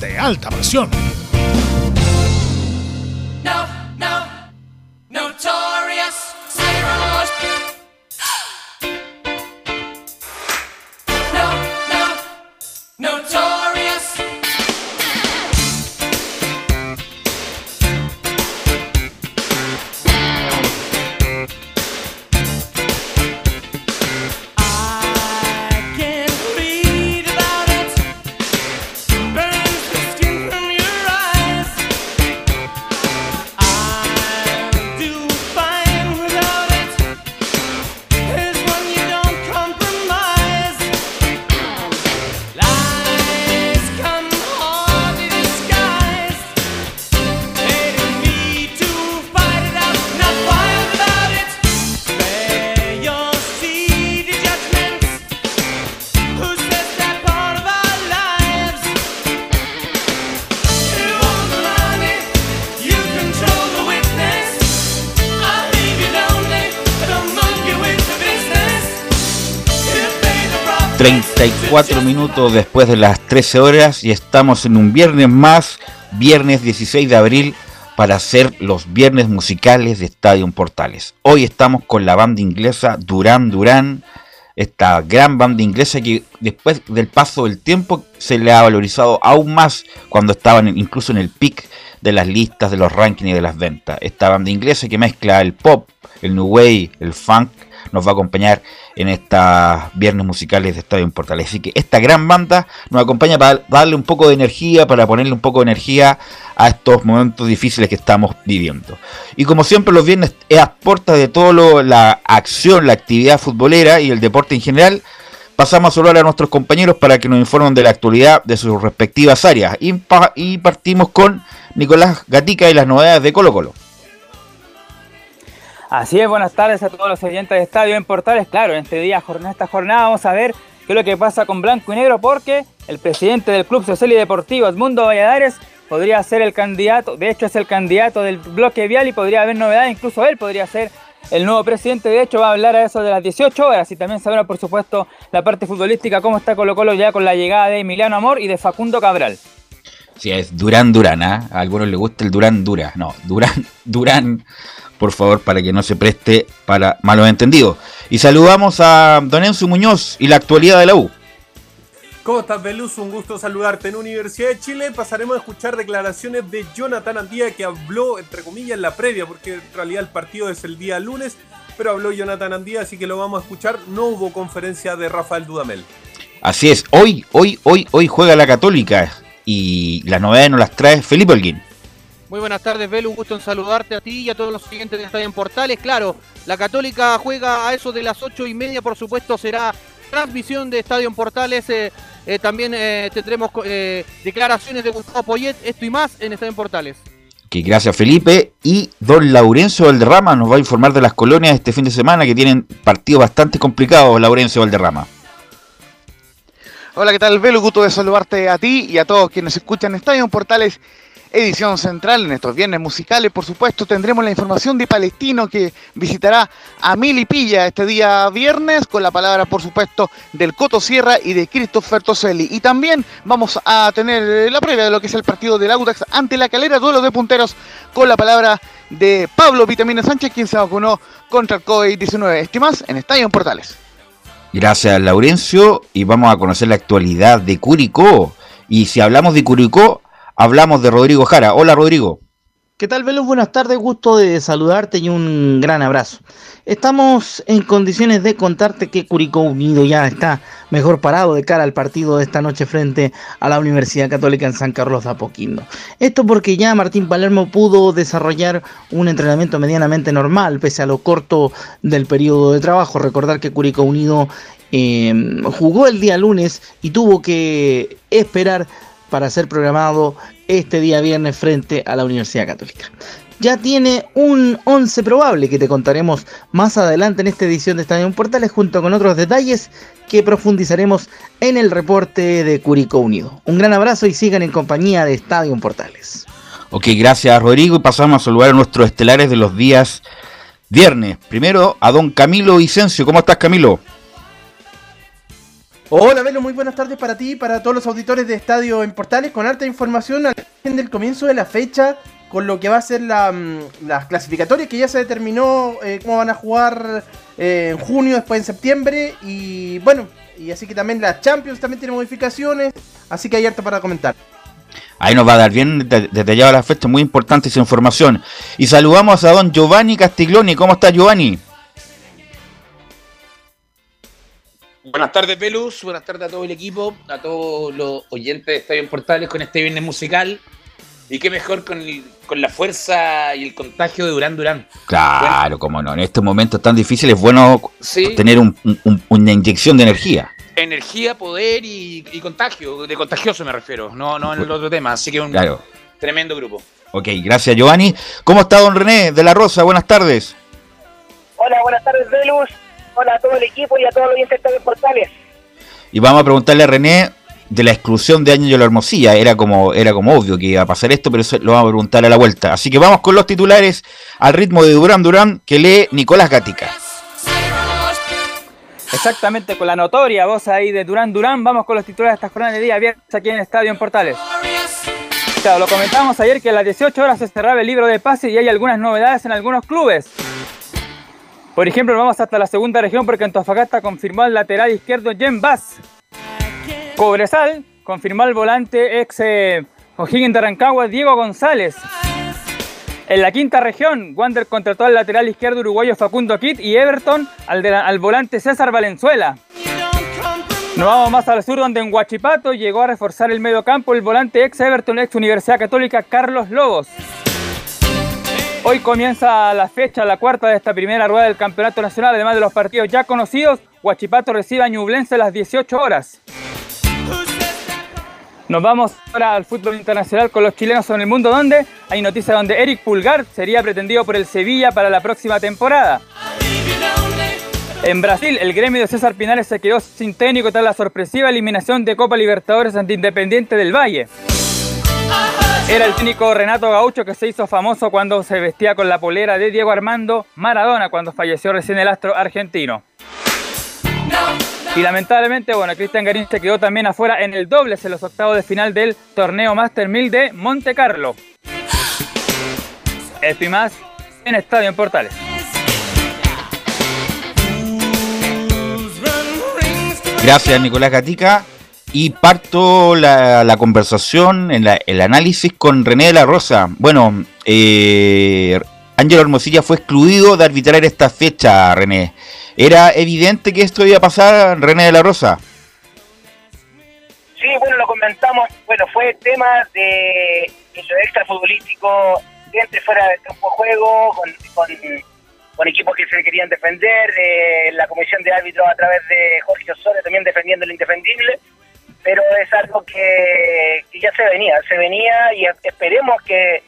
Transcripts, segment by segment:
de alta presión. Cuatro minutos después de las 13 horas y estamos en un viernes más, viernes 16 de abril, para hacer los viernes musicales de Estadio Portales. Hoy estamos con la banda inglesa Duran Duran, esta gran banda inglesa que después del paso del tiempo se le ha valorizado aún más cuando estaban incluso en el pic de las listas, de los rankings y de las ventas. Esta banda inglesa que mezcla el pop, el new wave, el funk, nos va a acompañar en estas viernes musicales de Estadio en Portales. Así que esta gran banda nos acompaña para darle un poco de energía, para ponerle un poco de energía a estos momentos difíciles que estamos viviendo. Y como siempre los viernes es a puertas de toda la acción, la actividad futbolera y el deporte en general, pasamos a saludar a nuestros compañeros para que nos informen de la actualidad de sus respectivas áreas. Y partimos con Nicolás Gatica y las novedades de Colo Colo. Así es, buenas tardes a todos los oyentes de Estadio en Portales. Claro, en este día, en esta jornada vamos a ver qué es lo que pasa con Blanco y Negro porque el presidente del Club Social y Deportivo, Edmundo Valladares, podría ser el candidato, de hecho es el candidato del bloque vial y podría haber novedades, incluso él podría ser el nuevo presidente, de hecho va a hablar a eso de las 18 horas y también sabrá por supuesto la parte futbolística, cómo está Colo Colo ya con la llegada de Emiliano Amor y de Facundo Cabral. Sí, es Durán Durán, ¿ah? a algunos les gusta el Durán Dura, no, Durán Durán por favor, para que no se preste para malos entendidos. Y saludamos a Don Enzo Muñoz y la actualidad de la U. ¿Cómo estás, Belus? Un gusto saludarte en Universidad de Chile. Pasaremos a escuchar declaraciones de Jonathan Andía que habló, entre comillas, en la previa, porque en realidad el partido es el día lunes, pero habló Jonathan Andía, así que lo vamos a escuchar. No hubo conferencia de Rafael Dudamel. Así es, hoy, hoy, hoy, hoy juega la Católica y las novedades nos las trae Felipe Holguín. Muy buenas tardes, Belu. Un gusto en saludarte a ti y a todos los siguientes de Estadio en Portales. Claro, la Católica juega a eso de las ocho y media, por supuesto, será transmisión de Estadio en Portales. Eh, eh, también eh, tendremos declaraciones de Gustavo Poyet, esto y más en Estadio en Portales. Que gracias Felipe. Y don Laurencio Valderrama nos va a informar de las colonias este fin de semana que tienen partidos bastante complicados, Laurencio Valderrama. Hola, ¿qué tal, Belu? Gusto de saludarte a ti y a todos quienes escuchan Estadio Portales edición central. En estos viernes musicales, por supuesto, tendremos la información de Palestino que visitará a Milipilla este día viernes con la palabra, por supuesto, del Coto Sierra y de Christopher Toselli. Y también vamos a tener la previa de lo que es el partido del Autax ante la calera, duelo de punteros con la palabra de Pablo Vitamina Sánchez, quien se vacunó contra el COVID-19. Estimas en Estadio Portales. Gracias, Laurencio. Y vamos a conocer la actualidad de Curicó. Y si hablamos de Curicó, hablamos de Rodrigo Jara. Hola Rodrigo. ¿Qué tal, Velus? Buenas tardes, gusto de saludarte y un gran abrazo. Estamos en condiciones de contarte que Curicó Unido ya está mejor parado de cara al partido de esta noche frente a la Universidad Católica en San Carlos de Apoquindo. Esto porque ya Martín Palermo pudo desarrollar un entrenamiento medianamente normal, pese a lo corto del periodo de trabajo. Recordar que Curicó Unido eh, jugó el día lunes y tuvo que esperar para ser programado este día viernes frente a la Universidad Católica. Ya tiene un 11 probable que te contaremos más adelante en esta edición de Estadio Portales junto con otros detalles que profundizaremos en el reporte de Curicó Unido. Un gran abrazo y sigan en compañía de Estadio Portales. Ok, gracias Rodrigo y pasamos a saludar a nuestros estelares de los días viernes. Primero a don Camilo Vicencio. ¿Cómo estás Camilo? Hola Velo, muy buenas tardes para ti y para todos los auditores de Estadio en Portales con alta información al del comienzo de la fecha con lo que va a ser la, mm, las clasificatorias que ya se determinó eh, cómo van a jugar eh, en junio, después en septiembre y bueno, y así que también la Champions también tiene modificaciones, así que hay harto para comentar. Ahí nos va a dar bien detallada la fecha, muy importante esa información. Y saludamos a don Giovanni Castiglioni. ¿Cómo está Giovanni? Buenas tardes, Pelus. Buenas tardes a todo el equipo, a todos los oyentes de Estadio en Portales con este viernes musical. Y qué mejor con, con la fuerza y el contagio de Durán Durán. Claro, como no. En estos momentos tan difíciles es bueno tener una inyección de energía. Energía, poder y, contagio. De contagioso me refiero, no, no en el otro tema. Así que un tremendo grupo. Ok, gracias Giovanni. ¿Cómo está don René de la Rosa? Buenas tardes. Hola, buenas tardes, Pelus hola a todo el equipo y a todos los oyentes de Portales. Y vamos a preguntarle a René de la exclusión de Ángelo Hermosilla. Era como, era como obvio que iba a pasar esto, pero eso lo vamos a preguntar a la vuelta. Así que vamos con los titulares al ritmo de Durán Durán que lee Nicolás Gatica. Exactamente, con la notoria voz ahí de Durán Durán, vamos con los titulares de esta jornada de día viernes aquí en el Estadio en Portales. Claro, lo comentamos ayer que a las 18 horas se cerraba el libro de pase y hay algunas novedades en algunos clubes. Por ejemplo, vamos hasta la segunda región porque Antofagasta confirmó al lateral izquierdo Jen Bass. Cobresal confirmó al volante ex eh, de Rancagua Diego González. En la quinta región, Wander contrató al lateral izquierdo uruguayo Facundo Kit y Everton al, al volante César Valenzuela. Nos vamos más al sur donde en Huachipato llegó a reforzar el medio campo el volante ex Everton, ex Universidad Católica Carlos Lobos. Hoy comienza la fecha, la cuarta de esta primera rueda del Campeonato Nacional, además de los partidos ya conocidos. Huachipato recibe a Ñublense a las 18 horas. Nos vamos ahora al fútbol internacional con los chilenos en el mundo, donde hay noticias donde Eric Pulgar sería pretendido por el Sevilla para la próxima temporada. En Brasil, el gremio de César Pinares se quedó sin técnico tras la sorpresiva eliminación de Copa Libertadores ante Independiente del Valle. Era el técnico Renato Gaucho que se hizo famoso cuando se vestía con la polera de Diego Armando Maradona cuando falleció recién el astro argentino. Y lamentablemente, bueno, Cristian Garín se quedó también afuera en el dobles en los octavos de final del torneo Master 1000 de Monte Carlo. Esto y más en Estadio en Portales. Gracias, Nicolás Gatica y parto la, conversación, en el análisis con René de la Rosa. Bueno, eh, Ángelo Hermosilla fue excluido de arbitrar esta fecha, René. ¿Era evidente que esto iba a pasar, René de la Rosa? Sí, bueno, lo comentamos. Bueno, fue tema de hecho extra futbolístico, dentro fuera del campo de juego, con, con, equipos que se querían defender, eh, la comisión de árbitros a través de Jorge Osorio también defendiendo el indefendible pero es algo que, ya se venía, se venía y esperemos que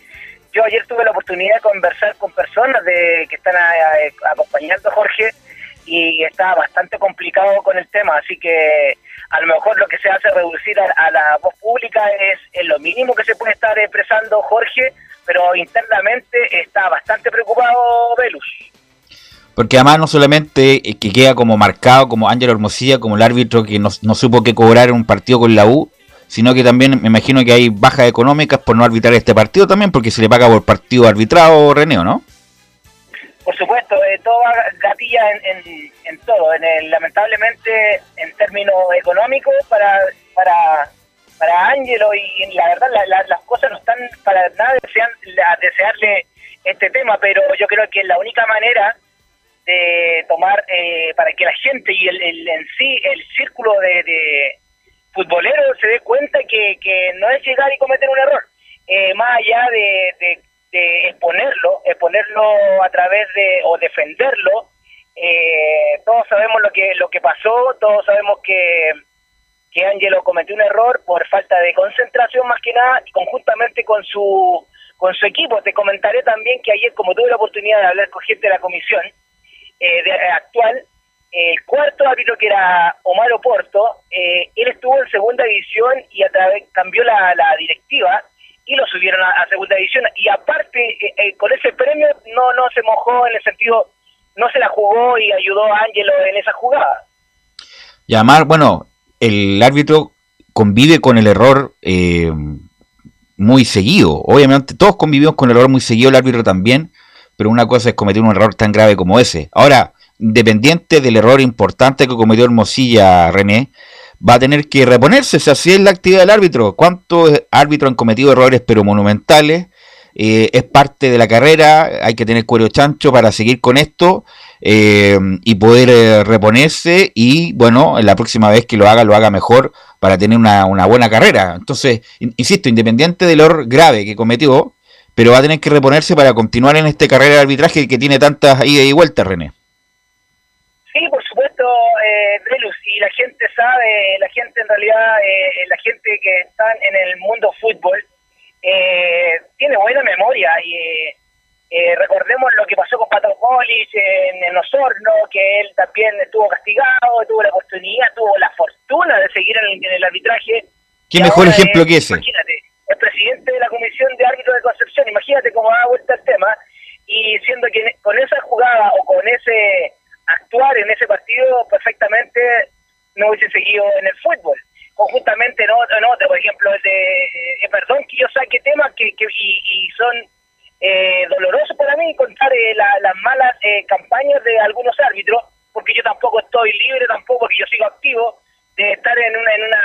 yo ayer tuve la oportunidad de conversar con personas de que están acompañando a Jorge y está bastante complicado con el tema, así que a lo mejor lo que se hace reducir a, la voz pública es, es, lo mínimo que se puede estar expresando Jorge, pero internamente está bastante preocupado Velus. Porque además no solamente eh, que queda como marcado como Ángelo Hermosilla, como el árbitro que no, supo qué cobrar en un partido con la U, sino que también me imagino que hay bajas económicas por no arbitrar este partido también, porque se le paga por partido arbitrado, René, ¿no? Por supuesto, eh, todo gatilla en, en, todo. En lamentablemente, en términos económicos, para, para, para Ángelo y, la verdad las cosas no están para nada desean, desearle este tema, pero yo creo que la única manera de tomar eh, para que la gente y el, en sí el círculo de, futboleros se dé cuenta que, que no es llegar y cometer un error, eh, más allá de, de, exponerlo, exponerlo a través de o defenderlo. Eh, todos sabemos lo que lo que pasó, todos sabemos que que Angelo cometió un error por falta de concentración más que nada y conjuntamente con su con su equipo. Te comentaré también que ayer, como tuve la oportunidad de hablar con gente de la comisión eh, de, eh, actual, el cuarto árbitro que era Omar Oporto, eh, él estuvo en segunda división y a cambió la, directiva y lo subieron a, segunda división y aparte con ese premio no no se mojó en el sentido no se la jugó y ayudó a Angelo en esa jugada. Llamar, bueno, el árbitro convive con el error eh, muy seguido. Obviamente todos convivimos con el error muy seguido, el árbitro también, pero una cosa es cometer un error tan grave como ese. Ahora, independiente del error importante que cometió Hermosilla René, va a tener que reponerse, si así es la actividad del árbitro. ¿Cuántos árbitros han cometido errores pero monumentales? Eh, es parte de la carrera, hay que tener cuero chancho para seguir con esto eh, y poder eh, reponerse y bueno, la próxima vez que lo haga, lo haga mejor para tener una, buena carrera. Entonces, insisto, independiente del error grave que cometió, pero va a tener que reponerse para continuar en esta carrera de arbitraje que tiene tantas idas y vueltas, René. Sí, por supuesto, eh, y la gente sabe, la gente en realidad, eh, la gente que está en el mundo fútbol, tiene buena memoria y eh, recordemos lo que pasó con Pato en, en, Osorno, que él también estuvo castigado, tuvo la oportunidad, tuvo la fortuna de seguir en el, arbitraje. ¿Qué mejor ejemplo que ese? Imagínate, el presidente de la Comisión de Árbitros de Concepción, imagínate cómo da vuelta el tema, y siendo que con esa jugada o con ese actuar en ese partido, perfectamente no hubiese seguido en el fútbol. Conjuntamente en otro, por ejemplo, el de, eh, perdón que yo saque temas que, que y son eh, doloroso para mí contar eh, las malas eh, campañas de algunos árbitros, porque yo tampoco estoy libre, tampoco porque yo sigo activo de estar en una, en una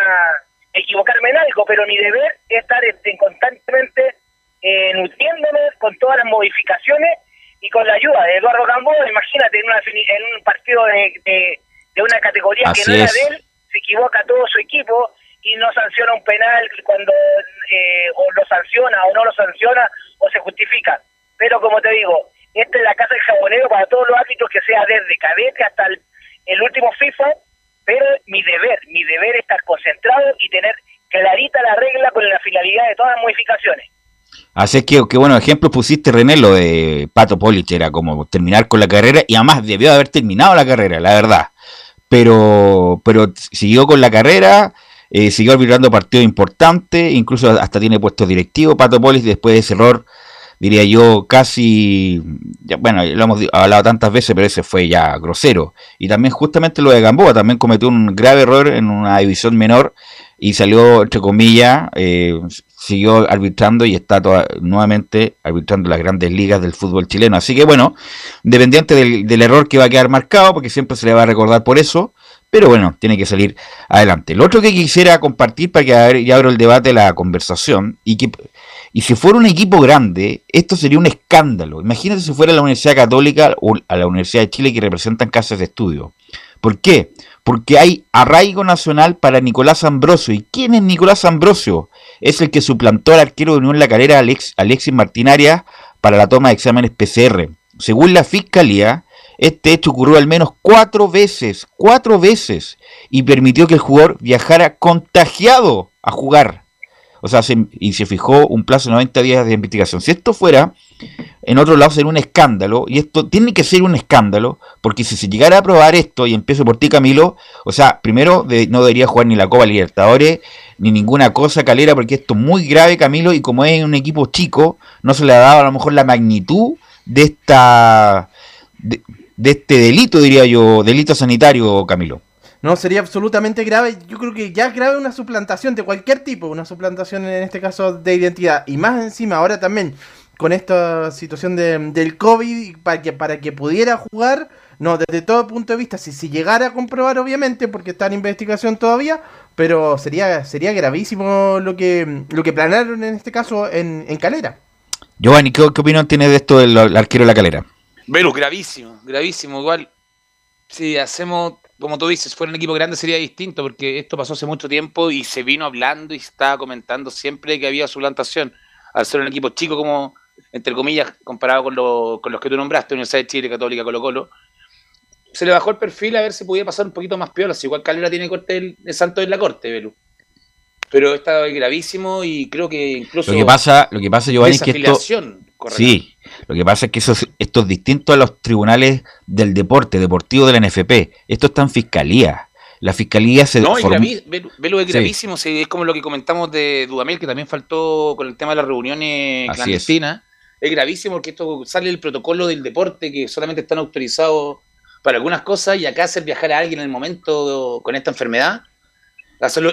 equivocarme en algo, pero mi deber es estar este, constantemente eh, nutriéndome con todas las modificaciones y con la ayuda de Eduardo Gamboa, imagínate en, una, en un partido de, de, una categoría que no era de él, se equivoca todo su equipo y no sanciona un penal cuando o lo sanciona o no lo sanciona o se justifica. Pero como te digo, esta es la casa del jabonero para todos los árbitros que sea desde cadete hasta el, último FIFA, pero mi deber, mi deber es estar concentrado y tener clarita la regla con la finalidad de todas las modificaciones. Así que, qué bueno ejemplo pusiste, René, lo de Pato Polich, era como terminar con la carrera, y además debió haber terminado la carrera, la verdad. Pero, pero siguió con la carrera, eh, siguió arbitrando partidos importantes, incluso hasta tiene puestos directivos. Pato Polis, después de ese error, diría yo, casi. bueno, lo hemos hablado tantas veces, pero ese fue ya grosero. Y también, justamente lo de Gamboa, también cometió un grave error en una división menor y salió, entre comillas, eh, siguió arbitrando y está nuevamente arbitrando las grandes ligas del fútbol chileno. Así que, bueno, independiente del, del error que va a quedar marcado, porque siempre se le va a recordar por eso. Pero bueno, tiene que salir adelante. Lo otro que quisiera compartir para que ya abro el debate, la conversación, y que y si fuera un equipo grande, esto sería un escándalo. Imagínate si fuera la Universidad Católica o a la Universidad de Chile que representan casas de estudio. ¿Por qué? Porque hay arraigo nacional para Nicolás Ambrosio. ¿Y quién es Nicolás Ambrosio? Es el que suplantó al arquero de Unión La Calera, Alex, Alexis Martinaria, para la toma de exámenes PCR. Según la Fiscalía, este hecho ocurrió al menos cuatro veces, cuatro veces, y permitió que el jugador viajara contagiado a jugar. O sea, y se fijó un plazo de 90 días de investigación. Si esto fuera, en otro lado sería un escándalo, y esto tiene que ser un escándalo, porque si se llegara a probar esto, y empiezo por ti, Camilo, o sea, primero no debería jugar ni la Copa Libertadores, ni ninguna cosa calera, porque esto es muy grave, Camilo, y como es un equipo chico, no se le ha dado a lo mejor la magnitud de esta de este delito, diría yo, delito sanitario, Camilo. No, sería absolutamente grave. Yo creo que ya es grave una suplantación de cualquier tipo, una suplantación en este caso de identidad. Y más encima, ahora también con esta situación de, del COVID, para que, para que pudiera jugar, no, desde todo punto de vista, si, si llegara a comprobar, obviamente, porque está en investigación todavía, pero sería, sería gravísimo lo que, lo que planearon en este caso en, en Calera. Giovanni, ¿qué, ¿qué, opinión tiene de esto del arquero de la calera? Velus, gravísimo, gravísimo. Igual, si hacemos, como tú dices, fuera un equipo grande sería distinto, porque esto pasó hace mucho tiempo y se vino hablando y estaba comentando siempre que había suplantación. Al ser un equipo chico, como, entre comillas, comparado con, lo, con los que tú nombraste, Universidad de Chile, Católica, Colo Colo, se le bajó el perfil a ver si podía pasar un poquito más piola. igual Calera tiene corte de Santo en la corte, Velus pero está gravísimo y creo que incluso lo que pasa lo que pasa Giovanni es que esto sí lo que pasa es que eso, esto es distinto a los tribunales del deporte deportivo de la NFP esto está en fiscalía la fiscalía se no es gravísimo es como lo que comentamos de Dudamel que también faltó con el tema de las reuniones clandestinas es. es gravísimo porque esto sale el protocolo del deporte que solamente están autorizados para algunas cosas y acá hacer viajar a alguien en el momento con esta enfermedad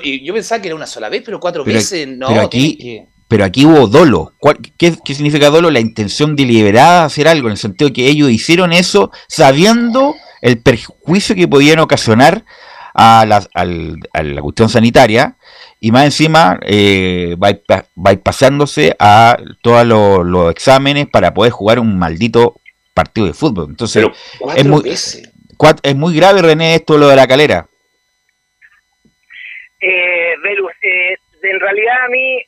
y yo pensaba que era una sola vez, pero cuatro veces no. Pero aquí, pero aquí hubo dolo. ¿Qué, ¿Qué, significa dolo? La intención deliberada de hacer algo, en el sentido de que ellos hicieron eso sabiendo el perjuicio que podían ocasionar a la, a la cuestión sanitaria y más encima eh, pasándose a todos los, exámenes para poder jugar un maldito partido de fútbol. Entonces, es muy, es muy grave, René, esto lo de la calera eh, Velus, eh, en realidad a mí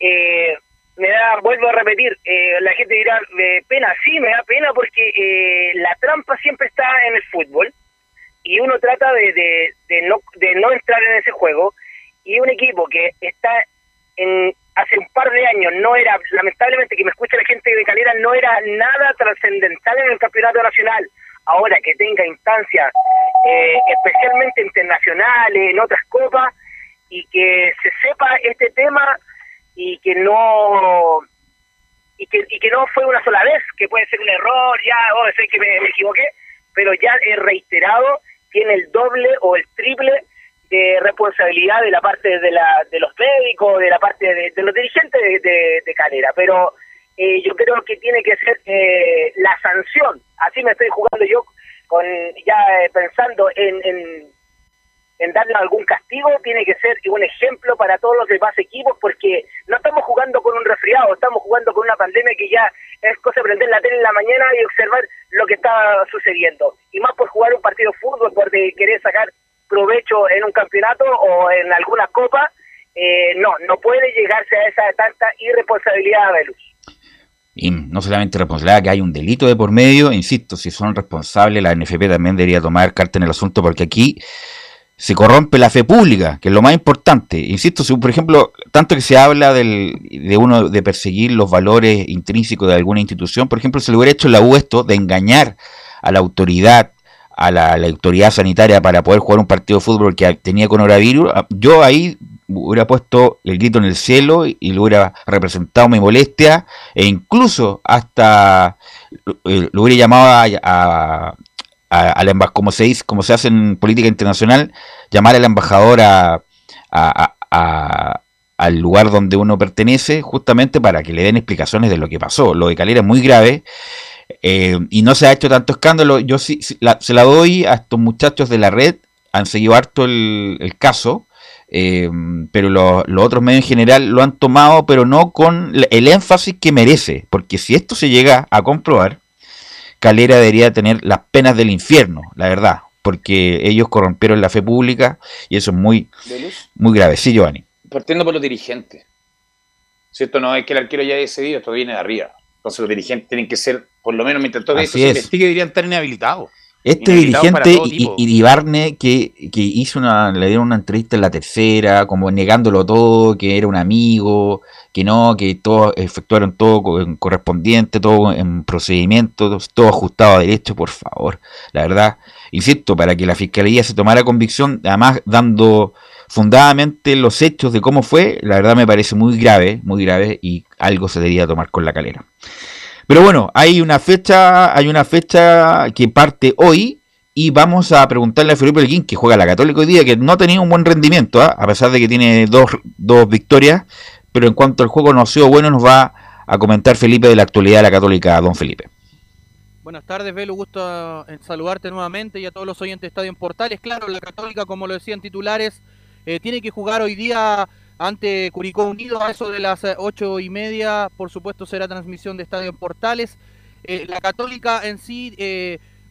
eh, me da, vuelvo a repetir, eh, la gente dirá, pena, sí, me da pena porque eh, la trampa siempre está en el fútbol y uno trata de, de, no, de no entrar en ese juego y un equipo que está en hace un par de años no era, lamentablemente que me escucha la gente de Calera, no era nada trascendental en el campeonato nacional. Ahora que tenga instancias eh, especialmente internacionales, en otras copas, y que se sepa este tema y que no y que, y que no fue una sola vez, que puede ser un error, ya, oh, sé que me, equivoqué, pero ya he reiterado, tiene el doble o el triple de responsabilidad de la parte de, la, de los médicos, de la parte de, los dirigentes de, de, pero eh, yo creo que tiene que ser eh, la sanción, así me estoy jugando yo, con ya eh, pensando en, en en darle algún castigo tiene que ser un ejemplo para todos los demás equipos porque no estamos jugando con un resfriado, estamos jugando con una pandemia que ya es cosa de prender la tele en la mañana y observar lo que está sucediendo. Y más por jugar un partido de fútbol, por querer sacar provecho en un campeonato o en alguna copa, eh, no, no puede llegarse a esa tanta irresponsabilidad, Belus. Y no solamente responsabilidad, que hay un delito de por medio, insisto, si son responsables, la NFP también debería tomar carta en el asunto, porque aquí se corrompe la fe pública, que es lo más importante. Insisto, si, por ejemplo, tanto que se habla del, de uno de perseguir los valores intrínsecos de alguna institución, por ejemplo, se le hubiera hecho la U esto de engañar a la autoridad, a la, autoridad sanitaria para poder jugar un partido de fútbol que tenía coronavirus, ah, yo ahí hubiera puesto el grito en el cielo y, le hubiera representado mi molestia e incluso hasta eh, lo hubiera llamado a, a, la como se dice, como se hace en política internacional, llamar al embajador a, al lugar donde uno pertenece, justamente para que le den explicaciones de lo que pasó. Lo de Calera es muy grave eh, y no se ha hecho tanto escándalo. Yo sí, se la doy a estos muchachos de la red, han seguido harto el, caso. Eh, pero los otros medios en general lo han tomado, pero no con el énfasis que merece, porque si esto se llega a comprobar, Calera debería tener las penas del infierno, la verdad, porque ellos corrompieron la fe pública y eso es muy, muy grave. Sí, Giovanni. Partiendo por los dirigentes. ¿Cierto? No es que el arquero ya haya decidido, esto viene de arriba. Entonces los dirigentes tienen que ser, por lo menos mientras todo esto se investigue, deberían estar inhabilitados. Este dirigente Iribarne que, que hizo una, le dieron una entrevista en la tercera, como negándolo todo, que era un amigo, que no, que todos efectuaron todo correspondiente, todo en procedimiento, todo ajustado a derecho, por favor. La verdad, insisto, para que la fiscalía se tomara convicción, además dando fundadamente los hechos de cómo fue, la verdad me parece muy grave, muy grave y algo se debería tomar con la calera. Pero bueno, hay una fecha, hay una fecha que parte hoy y vamos a preguntarle a Felipe Elguín, que juega la Católica hoy día, que no ha tenido un buen rendimiento, ¿ah? a pesar de que tiene dos, dos victorias, pero en cuanto al juego no ha sido bueno, nos va a comentar Felipe de la actualidad de la Católica, don Felipe. Buenas tardes, Velo, gusto en saludarte nuevamente y a todos los oyentes de Estadio en Portales. Claro, la Católica, como lo decían titulares, eh, tiene que jugar hoy día ante Curicó Unido a eso de las eh, ocho y media. Por supuesto será transmisión de Estadio Portales. Eh, la Católica en sí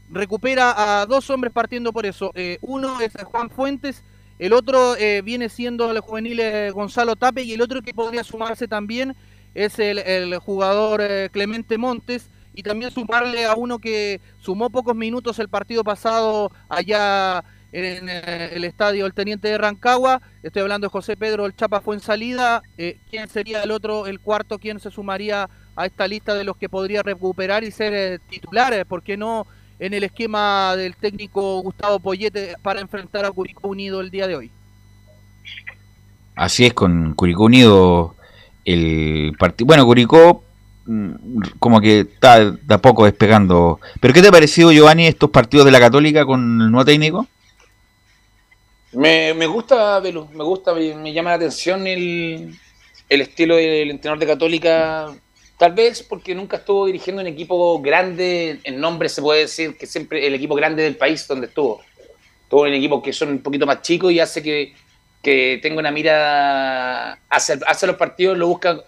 recupera a dos hombres partiendo por eso. uno es Juan Fuentes, el otro viene siendo el juvenil Gonzalo Tape y el otro que podría sumarse también es el jugador Clemente Montes y también sumarle a uno que sumó pocos minutos el partido pasado allá en eh, el estadio El Teniente de Rancagua. Estoy hablando de José Pedro El Chapa fue en salida. Eh, ¿Quién sería el otro, el cuarto, quién se sumaría a esta lista de los que podría recuperar y ser eh, titulares? ¿Por qué no en el esquema del técnico Gustavo Poyete para enfrentar a Curicó Unido el día de hoy? Así es, con Curicó Unido el partido. Bueno, Curicó Mm, como que está de a poco despegando. ¿Pero qué te ha parecido, Giovanni, estos partidos de la Católica con el nuevo técnico? Me, gusta, me gusta, me, llama la atención el, el estilo del entrenador de Católica. Tal vez porque nunca estuvo dirigiendo un equipo grande, en nombre se puede decir que siempre el equipo grande del país donde estuvo. Estuvo en equipos que son un poquito más chicos y hace que, que tenga una mira hacia, hacia los partidos, lo busca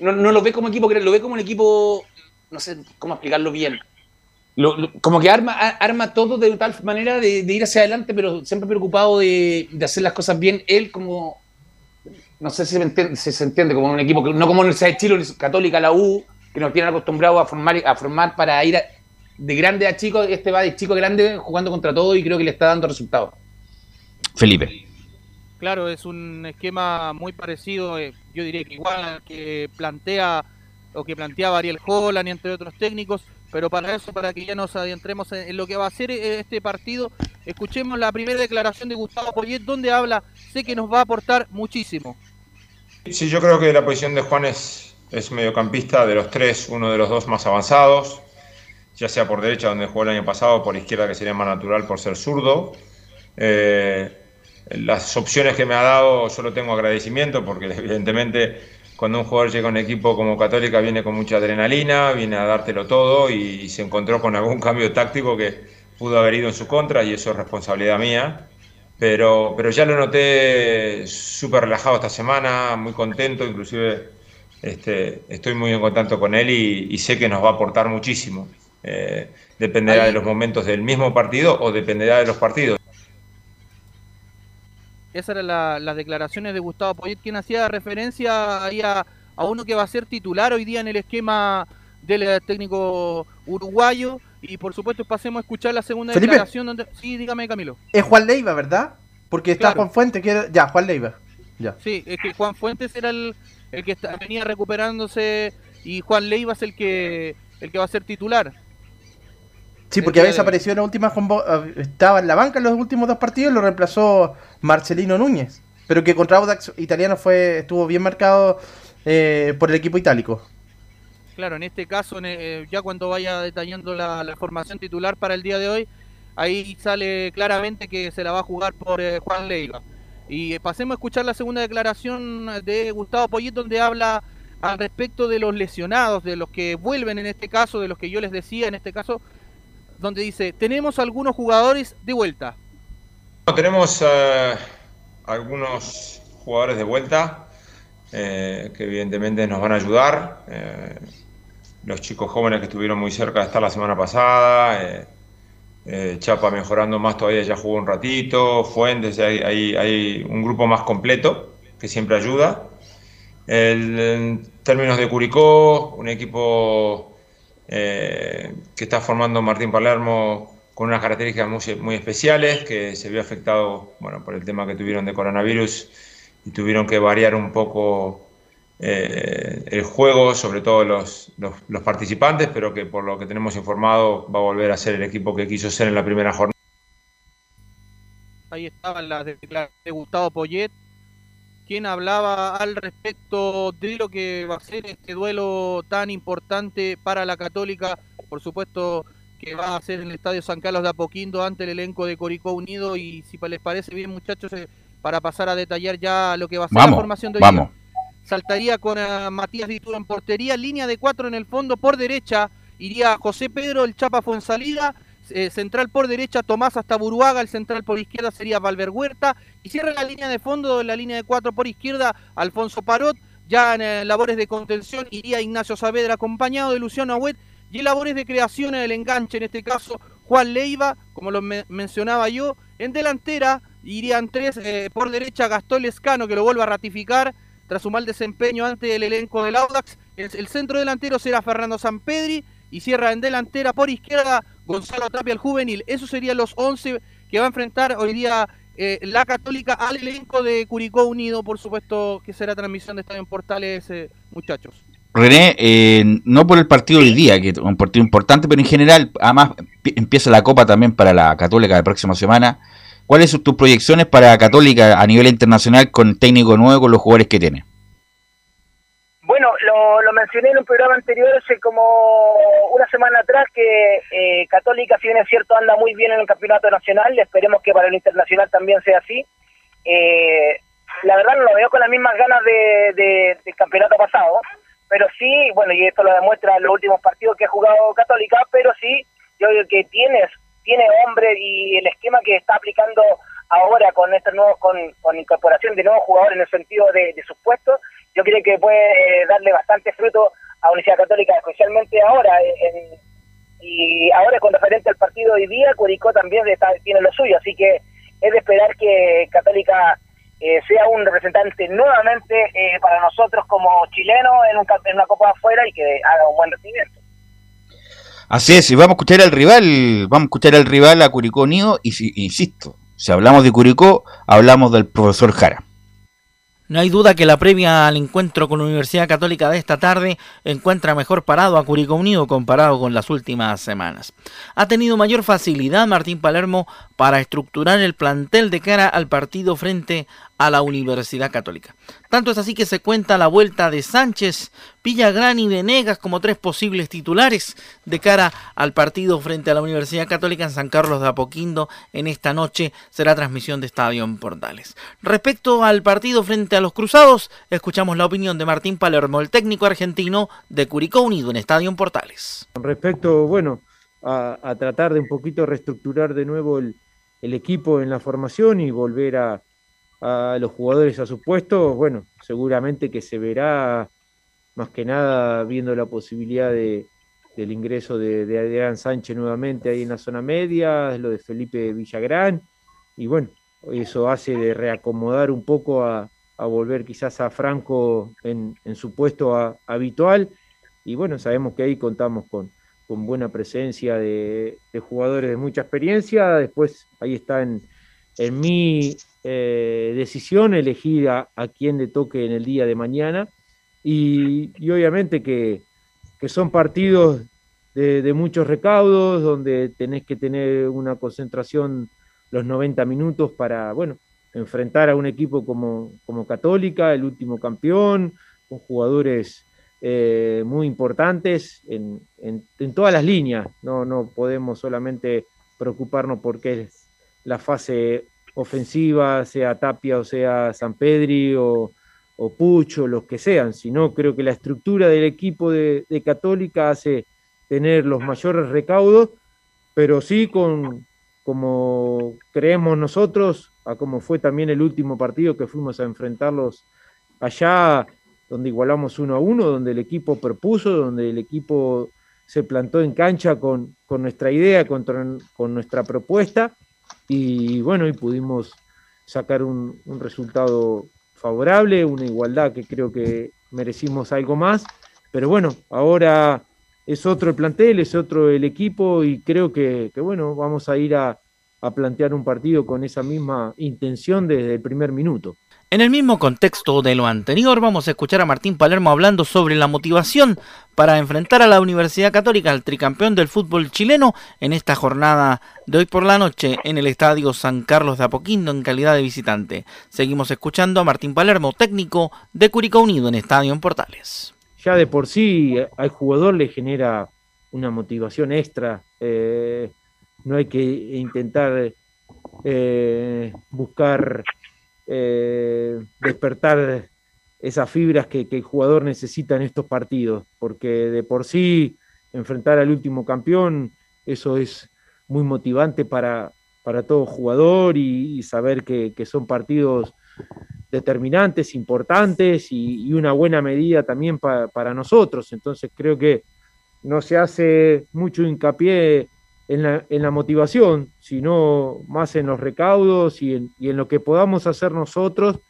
no, no lo ve como equipo, lo ve como un equipo, no sé cómo explicarlo bien. Como que arma, arma todo de tal manera de, ir hacia adelante, pero siempre preocupado de, hacer las cosas bien. Él como, no sé si, se entiende, como un equipo, no como Universidad de Chile, Católica, la U, que nos tienen acostumbrados a formar, a formar para ir de grande a chico, este va de chico a grande jugando contra todo y creo que le está dando resultados. Felipe. Claro, es un esquema muy parecido, eh, yo diría que igual al que plantea o que planteaba Ariel Holland y entre otros técnicos, pero para eso, para que ya nos adentremos en, lo que va a ser eh, este partido, escuchemos la primera declaración de Gustavo Poyet, donde habla, sé que nos va a aportar muchísimo. Sí, yo creo que la posición de Juan es, es mediocampista de los tres, uno de los dos más avanzados, ya sea por derecha, donde jugó el año pasado, o por izquierda, que sería más natural por ser zurdo. Eh, las opciones que me ha dado, yo lo tengo agradecimiento porque evidentemente cuando un jugador llega a un equipo como Católica viene con mucha adrenalina, viene a dártelo todo y, se encontró con algún cambio táctico que pudo haber ido en su contra y eso es responsabilidad mía. Pero, pero ya lo noté súper relajado esta semana, muy contento, inclusive este, estoy muy en contacto con él y, sé que nos va a aportar muchísimo. Eh, dependerá de los momentos del mismo partido o dependerá de los partidos. Esas eran las declaraciones de Gustavo Poyet, quien hacía referencia ahí a, uno que va a ser titular hoy día en el esquema del eh, técnico uruguayo. Y por supuesto, pasemos a escuchar la segunda declaración. Donde... Sí, dígame, Camilo. Es Juan Leiva, ¿verdad? Porque está Juan Fuentes, que era... Ya, Juan Leiva. Ya. Sí, es que Juan Fuentes era el, el que venía recuperándose y Juan Leiva es el que, el que va a ser titular. Sí, porque a veces apareció en la última estaba en la banca en los últimos dos partidos, lo reemplazó Marcelino Núñez, pero que contra Audax Italiano fue estuvo bien marcado eh, por el equipo itálico. Claro, en este caso, eh, ya cuando vaya detallando la, formación titular para el día de hoy, ahí sale claramente que se la va a jugar por eh, Juan Leiva. Y pasemos a escuchar la segunda declaración de Gustavo Poyet, donde habla al respecto de los lesionados, de los que vuelven en este caso, de los que yo les decía en este caso, donde dice, tenemos algunos jugadores de vuelta. Tenemos eh, algunos jugadores de vuelta eh, que evidentemente nos van a ayudar. Eh, los chicos jóvenes que estuvieron muy cerca de estar la semana pasada. Chapa mejorando más todavía, ya jugó un ratito. Fuentes, hay, un grupo más completo que siempre ayuda. en términos de Curicó, un equipo que está formando Martín Palermo con unas características muy, especiales, que se vio afectado bueno, por el tema que tuvieron de coronavirus y tuvieron que variar un poco eh, el juego, sobre todo los, los, participantes, pero que por lo que tenemos informado va a volver a ser el equipo que quiso ser en la primera jornada. Ahí estaban las declaraciones de Gustavo Poyet, quien hablaba al respecto de lo que va a ser este duelo tan importante para la Católica, por supuesto que va a ser en el Estadio San Carlos de Apoquindo ante el elenco de Coricó Unido y si les parece bien muchachos, eh, para pasar a detallar ya lo que va a ser la formación de hoy vamos. Saltaría con eh, Matías Dituro en portería, línea de cuatro en el fondo, por derecha iría José Pedro, el Chapa Fonsalida, eh, central por derecha Tomás hasta Buruaga, el central por izquierda sería Valver Huerta y cierra la línea de fondo, en la línea de cuatro por izquierda Alfonso Parot, ya en eh, labores de contención iría Ignacio Saavedra acompañado de Luciano Agüet y labores de creación en el enganche, en este caso Juan Leiva, como lo mencionaba yo, en delantera irían tres eh, por derecha Gastón Lescano que lo vuelve a ratificar tras su mal desempeño ante el elenco del Audax, el, el centro delantero será Fernando Sampedri y cierra en delantera por izquierda Gonzalo Tapia el juvenil. Esos serían los 11 que va a enfrentar hoy día eh, la Católica al elenco de Curicó Unido, por supuesto que será transmisión de Estadio en Portales, eh, muchachos. René, eh, no por el partido de hoy día, que es un partido importante, pero en general, además empieza la Copa también para la Católica de próxima semana. ¿Cuáles son tus proyecciones para Católica a nivel internacional con técnico nuevo, con los jugadores que tiene? Bueno, lo, lo, mencioné en un programa anterior hace como una semana atrás que eh, Católica, si bien es cierto, anda muy bien en el campeonato nacional, esperemos que para el internacional también sea así. Eh, la verdad no lo veo con las mismas ganas de, del campeonato pasado, pero sí, bueno, y esto lo demuestra en los últimos partidos que ha jugado Católica, pero sí, yo creo que tienes, tiene hombre y el esquema que está aplicando ahora con este nuevo, con, con incorporación de nuevos jugadores en el sentido de, de sus puestos, yo creo que puede darle bastante fruto a Universidad Católica, especialmente ahora. y ahora con referente al partido de hoy día, Curicó también tiene lo suyo, así que es de esperar que Católica eh, sea un representante nuevamente eh, para nosotros como chilenos en, en una Copa afuera y que haga un buen rendimiento. Así es, y vamos a escuchar al rival, vamos a escuchar al rival a Curicó Unido, y si, insisto, si hablamos de Curicó, hablamos del profesor Jara. No hay duda que la previa al encuentro con la Universidad Católica de esta tarde encuentra mejor parado a Curicó Unido comparado con las últimas semanas. Ha tenido mayor facilidad Martín Palermo para estructurar el plantel de cara al partido frente a la Universidad Católica. Tanto es así que se cuenta la vuelta de Sánchez, Villagrán y Venegas como tres posibles titulares de cara al partido frente a la Universidad Católica en San Carlos de Apoquindo en esta noche será transmisión de Estadio en Portales. Respecto al partido frente a los Cruzados, escuchamos la opinión de Martín Palermo, el técnico argentino de Curicó Unido en Estadio en Portales. Respecto, bueno, a, tratar de un poquito reestructurar de nuevo el equipo en la formación y volver a a los jugadores a su puesto, bueno, seguramente que se verá más que nada viendo la posibilidad de, del ingreso de, Adrián Sánchez nuevamente ahí en la zona media, lo de Felipe Villagrán, y bueno, eso hace de reacomodar un poco a, volver quizás a Franco en, su puesto habitual, y bueno, sabemos que ahí contamos con, con buena presencia de, jugadores de mucha experiencia, después ahí está en, mi eh, decisión elegir a, quien le toque en el día de mañana. Y, obviamente que, son partidos de, muchos recaudos donde tenés que tener una concentración los 90 minutos para, bueno, enfrentar a un equipo como, como Católica, el último campeón, con jugadores eh, muy importantes en, en, todas las líneas. No, no podemos solamente preocuparnos porque es la fase ofensiva, sea Tapia o sea San Pedri o, Pucho, los que sean, sino creo que la estructura del equipo de, Católica hace tener los mayores recaudos, pero sí con, como creemos nosotros, a como fue también el último partido que fuimos a enfrentarlos allá, donde igualamos uno a uno, donde el equipo propuso, donde el equipo se plantó en cancha con, nuestra idea, con, con nuestra propuesta, y bueno, y pudimos sacar un, resultado favorable, una igualdad que creo que merecimos algo más, pero bueno, ahora es otro el plantel, es otro el equipo y creo que, bueno, vamos a ir a, a plantear un partido con esa misma intención desde el primer minuto. En el mismo contexto de lo anterior, vamos a escuchar a Martín Palermo hablando sobre la motivación para enfrentar a la Universidad Católica, al tricampeón del fútbol chileno, en esta jornada de hoy por la noche en el Estadio San Carlos de Apoquindo en calidad de visitante. Seguimos escuchando a Martín Palermo, técnico de Curicó Unido en Estadio en Portales. Ya de por sí al jugador le genera una motivación extra. Eh, no hay que intentar eh, buscar eh, despertar esas fibras que, el jugador necesita en estos partidos, porque de por sí enfrentar al último campeón, eso es muy motivante para, para todo jugador y, saber que, son partidos determinantes, importantes y, una buena medida también para nosotros. Entonces creo que no se hace mucho hincapié en la, en la motivación, sino más en los recaudos y en, y en lo que podamos hacer nosotros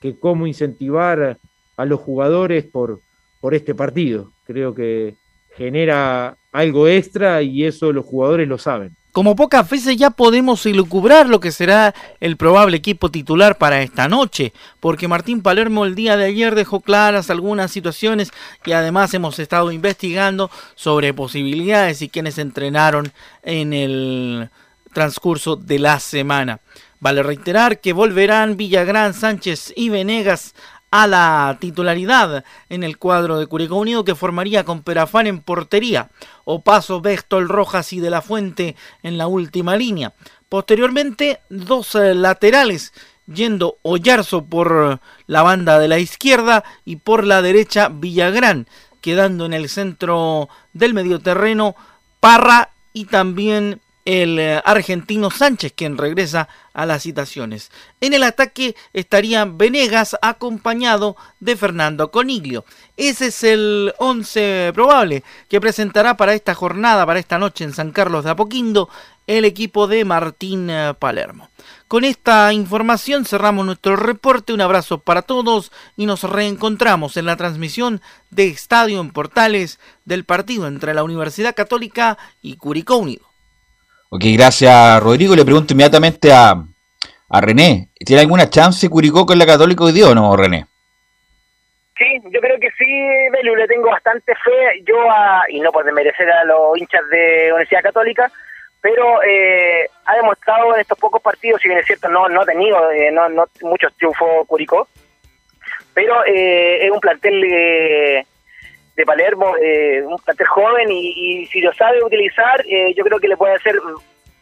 que cómo incentivar a los jugadores por, por este partido. Creo que genera algo extra y eso los jugadores lo saben. Como pocas veces ya podemos ilucubrar lo que será el probable equipo titular para esta noche, porque Martín Palermo el día de ayer dejó claras algunas situaciones y además hemos estado investigando sobre posibilidades y quienes entrenaron en el transcurso de la semana. Vale reiterar que volverán Villagrán, Sánchez y Venegas a la titularidad en el cuadro de Curicó Unido que formaría con Perafán en portería, o Paso, Béstol, Rojas y De la Fuente en la última línea. Posteriormente, dos eh, laterales, yendo Ollarzo por la banda de la izquierda y por la derecha Villagrán, quedando en el centro del medioterreno Parra y también el eh, argentino Sánchez, quien regresa a las citaciones. En el ataque estaría Venegas acompañado de Fernando Coniglio. Ese es el 11 probable que presentará para esta jornada, para esta noche en San Carlos de Apoquindo, el equipo de Martín eh, Palermo. Con esta información cerramos nuestro reporte. Un abrazo para todos y nos reencontramos en la transmisión de Estadio en Portales del partido entre la Universidad Católica y Curicó Unido. Ok, gracias Rodrigo. Le pregunto inmediatamente a, a René. ¿Tiene alguna chance Curicó con la Católica hoy día o no, René? Sí, yo creo que sí, Belu, le tengo bastante fe. Yo, y no por desmerecer a los hinchas de Universidad Católica, pero eh, ha demostrado en estos pocos partidos, si bien es cierto, no, no ha tenido eh, no, no muchos triunfos Curicó, pero eh, es un plantel de Palermo, eh, un plantel joven y, si lo sabe utilizar, eh, yo creo que le puede hacer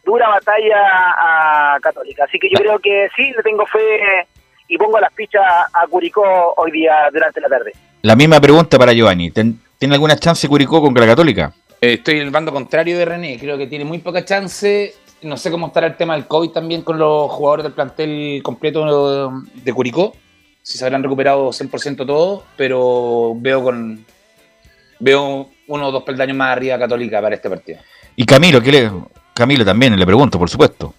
dura batalla a Católica. Así que yo creo que sí, le tengo fe y pongo las fichas a Curicó hoy día durante la tarde. La misma pregunta para Giovanni. ¿Tiene alguna chance Curicó con la Católica? Eh, estoy en el bando contrario de René. Creo que tiene muy poca chance. No sé cómo estará el tema del COVID también con los jugadores del plantel completo de Curicó. Si se habrán recuperado 100% todos, pero veo con, veo uno o dos peldaños más arriba Católica para este partido. Y Camilo, ¿qué le, Camilo también le pregunto, por supuesto.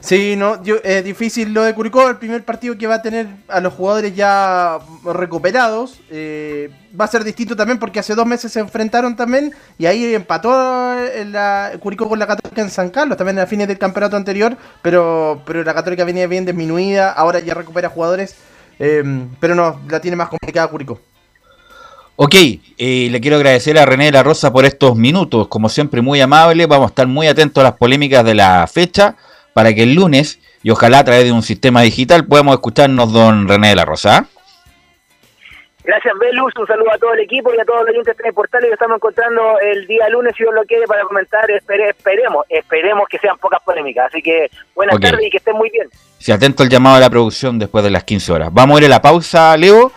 Sí, no, yo, es difícil lo de Curicó, el primer partido que va a tener a los jugadores ya recuperados. Eh, va a ser distinto también porque hace dos meses se enfrentaron también y ahí empató la, Curicó con la Católica en San Carlos, también a fines del campeonato anterior, pero, pero la Católica venía bien disminuida, ahora ya recupera jugadores, eh, pero no, la tiene más complicada Curicó. Ok, eh, le quiero agradecer a René de la Rosa por estos minutos, como siempre muy amable, vamos a estar muy atentos a las polémicas de la fecha para que el lunes, y ojalá a través de un sistema digital, podamos escucharnos don René de la Rosa. Gracias, Belus. Un saludo a todo el equipo y a todos los oyentes de Portales que estamos encontrando el día lunes, si Dios lo quiere, para comentar. esperemos, esperemos que sean pocas polémicas. Así que buenas tardes y que estén muy bien. Se atento al llamado de la producción después de las 15 horas. Vamos a ir a la pausa, Leo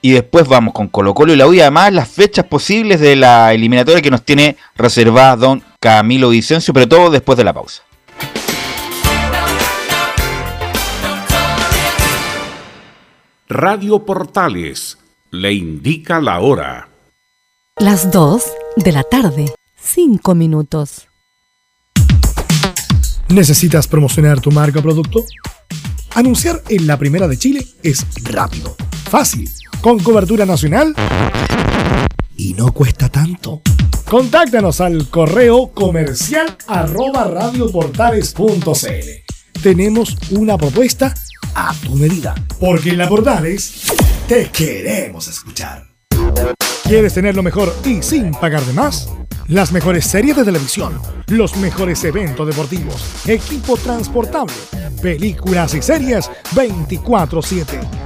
y después vamos con Colo Colo y la U y además las fechas posibles de la eliminatoria que nos tiene reservada don Camilo Vicencio, pero todo después de la pausa. Radio Portales le indica la hora. Las 2 de la tarde, 5 minutos. ¿Necesitas promocionar tu marca o producto? Anunciar en la primera de Chile es rápido, fácil con cobertura nacional y no cuesta tanto. Contáctanos al correo comercial arroba radioportales.cl. Tenemos una propuesta a tu medida, porque en la Portales te queremos escuchar. ¿Quieres tener lo mejor y sin pagar de más? Las mejores series de televisión, los mejores eventos deportivos, equipo transportable, películas y series 24/7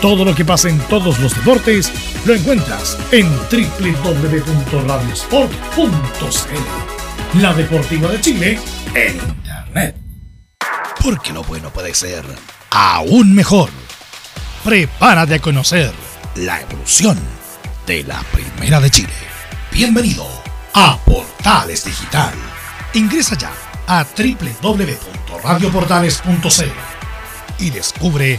Todo lo que pasa en todos los deportes lo encuentras en www.radiosport.cl. La Deportiva de Chile en Internet. Porque lo bueno puede ser aún mejor. Prepárate a conocer la evolución de la Primera de Chile. Bienvenido a Portales Digital. Ingresa ya a www.radioportales.cl y descubre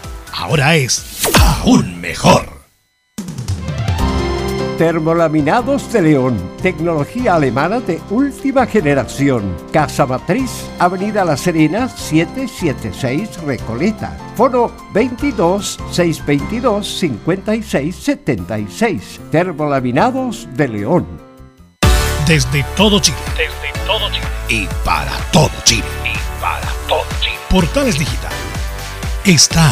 ahora es aún mejor. Termolaminados de León, tecnología alemana de última generación. Casa Matriz, Avenida La Serena, 776 Recoleta. Foro 22 622 56 76. Termolaminados de León. Desde todo Chile. Desde todo Chile. Y para todo Chile. Y para todo Chile. Portales Digital está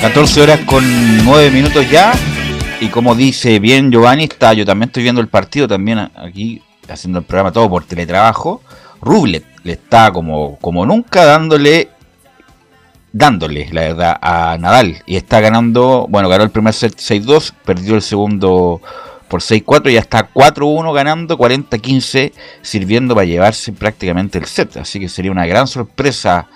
14 horas con 9 minutos ya. Y como dice bien Giovanni, está, yo también estoy viendo el partido, también aquí haciendo el programa todo por teletrabajo. Rublet le está como, como nunca dándole, dándole, la verdad, a Nadal. Y está ganando, bueno, ganó el primer set 6-2, perdió el segundo por 6-4 y ya está 4-1 ganando, 40-15 sirviendo para llevarse prácticamente el set. Así que sería una gran sorpresa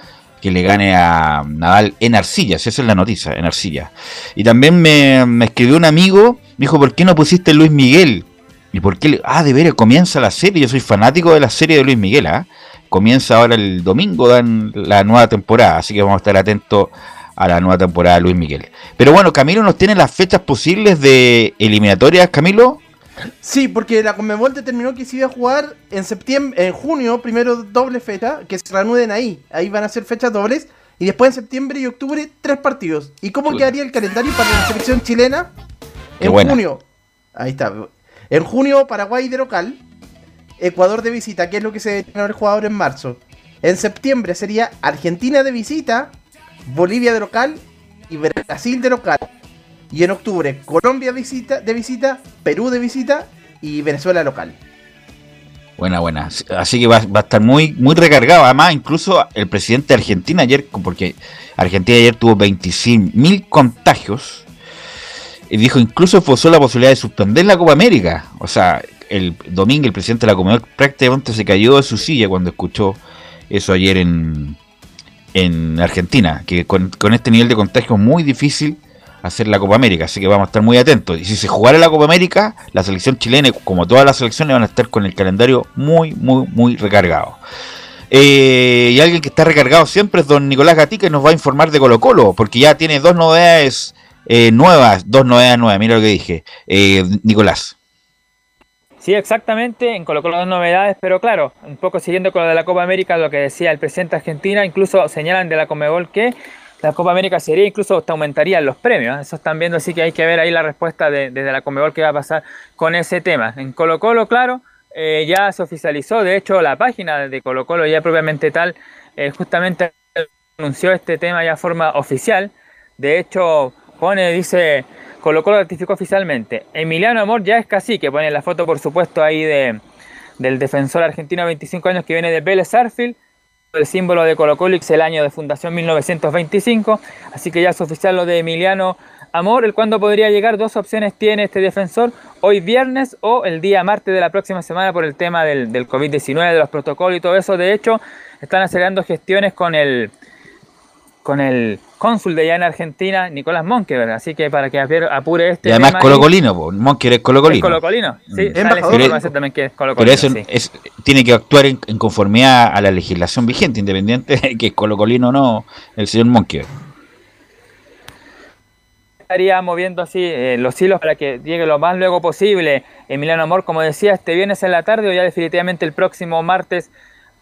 que le gane a Nadal en arcillas, esa es la noticia, en arcilla. Y también me, me escribió un amigo, me dijo, ¿por qué no pusiste Luis Miguel? ¿Y por qué? le- Ah, de veras, comienza la serie, yo soy fanático de la serie de Luis Miguel, ¿ah? Comienza ahora el domingo, dan la nueva temporada, así que vamos a estar atentos a la nueva temporada de Luis Miguel. Pero bueno, Camilo nos tiene las fechas posibles de eliminatorias, Camilo. Sí, porque la Conmebol determinó que se iba a jugar en septiembre, en junio, primero doble fecha, que se reanuden ahí. Ahí van a ser fechas dobles. Y después en septiembre y octubre, tres partidos. ¿Y cómo quedaría el calendario para la selección chilena? Qué En buena. junio. Ahí está. En junio, Paraguay de local. Ecuador de visita, que es lo que se determinó el jugador en marzo. En septiembre sería Argentina de visita, Bolivia de local y Brasil de local. Y en octubre, Colombia visita, de visita, Perú de visita y Venezuela local. Buena, buena. Así que va, va a estar muy, muy recargado. Además, incluso el presidente de Argentina ayer, porque Argentina ayer tuvo 25 mil contagios, y dijo incluso esforzó la posibilidad de suspender la Copa América. O sea, el domingo el presidente de la Comunidad prácticamente se cayó de su silla cuando escuchó eso ayer en, en Argentina, que con, este nivel de contagio muy difícil hacer la Copa América, así que vamos a estar muy atentos. Y si se jugara la Copa América, la selección chilena, como todas las selecciones, van a estar con el calendario muy, muy, muy recargado. Eh, y alguien que está recargado siempre es don Nicolás Gatica, que nos va a informar de Colo Colo, porque ya tiene dos novedades eh, nuevas, dos novedades nuevas, mira lo que dije. Eh, Nicolás. Sí, exactamente, en Colo Colo dos novedades, pero claro, un poco siguiendo con lo de la Copa América, lo que decía el presidente de Argentina, incluso señalan de la Comebol que la Copa América sería, incluso hasta aumentarían los premios, ¿eh? eso están viendo, así que hay que ver ahí la respuesta de, desde la Comebol que va a pasar con ese tema. En Colo Colo, claro, eh, ya se oficializó, de hecho la página de Colo Colo ya propiamente tal, eh, justamente anunció este tema ya de forma oficial, de hecho pone, dice, Colo Colo ratificó oficialmente. Emiliano Amor ya es cacique, pone la foto por supuesto ahí de, del defensor argentino de 25 años que viene de Vélez Arfield. El símbolo de Colo Colo el año de fundación 1925, así que ya es oficial lo de Emiliano Amor, el cuándo podría llegar, dos opciones tiene este defensor, hoy viernes o el día martes de la próxima semana por el tema del, del COVID-19, de los protocolos y todo eso. De hecho, están acelerando gestiones con el, con el cónsul de allá en Argentina, Nicolás Monque, así que para que apure este Y además tema colocolino. Monker es colocolino. Es colocolino, sí, Mm. sale Pero- información también que es Pero colocolino. eso sí. es, tiene que actuar en, en conformidad a la legislación vigente, independiente de que es colocolino o no el señor Monker. estaría moviendo así eh, los hilos para que llegue lo más luego posible. Emiliano Amor, como decía, este viernes en la tarde o ya definitivamente el próximo martes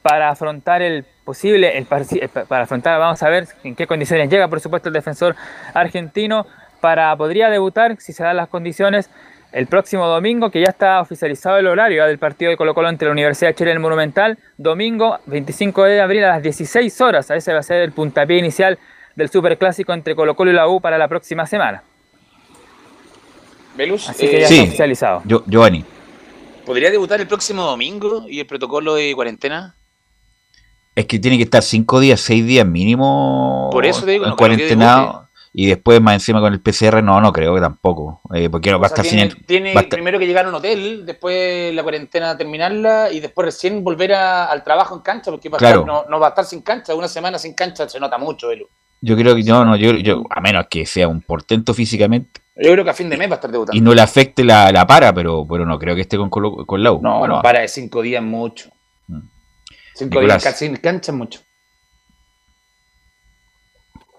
para afrontar el posible, el, eh, pa- para afrontar, vamos a ver en qué condiciones llega, por supuesto, el defensor argentino, para podría debutar, si se dan las condiciones, el próximo domingo, que ya está oficializado el horario ya del partido de Colo Colo entre la Universidad de Chile y el Monumental, domingo 25 de abril a las 16 horas, a ese va a ser el puntapié inicial del superclásico entre Colo Colo y la U para la próxima semana. Velus, Así que eh, ya Sí. está oficializado. Yo, Giovanni, ¿podría debutar el próximo domingo y el protocolo de cuarentena? Es que tiene que estar cinco días, seis días mínimo Por eso te digo, no cuarentenado y después más encima con el PCR, no, no creo que tampoco, eh, porque va a estar tiene, sin tiene primero que llegar a un hotel, después la cuarentena terminarla y después recién volver a- al trabajo en cancha, porque Claro. estar- no, no va a estar sin cancha, una semana sin cancha se nota mucho. Yo creo que yo no, yo, yo, a menos que sea un portento físicamente Yo creo que a fin de mes va a estar debutando. y no le afecte la, la para, pero, pero no creo que esté con, con la U. No, Bueno, no, para de cinco días mucho. Cinco Nicolás. días sin cancha mucho.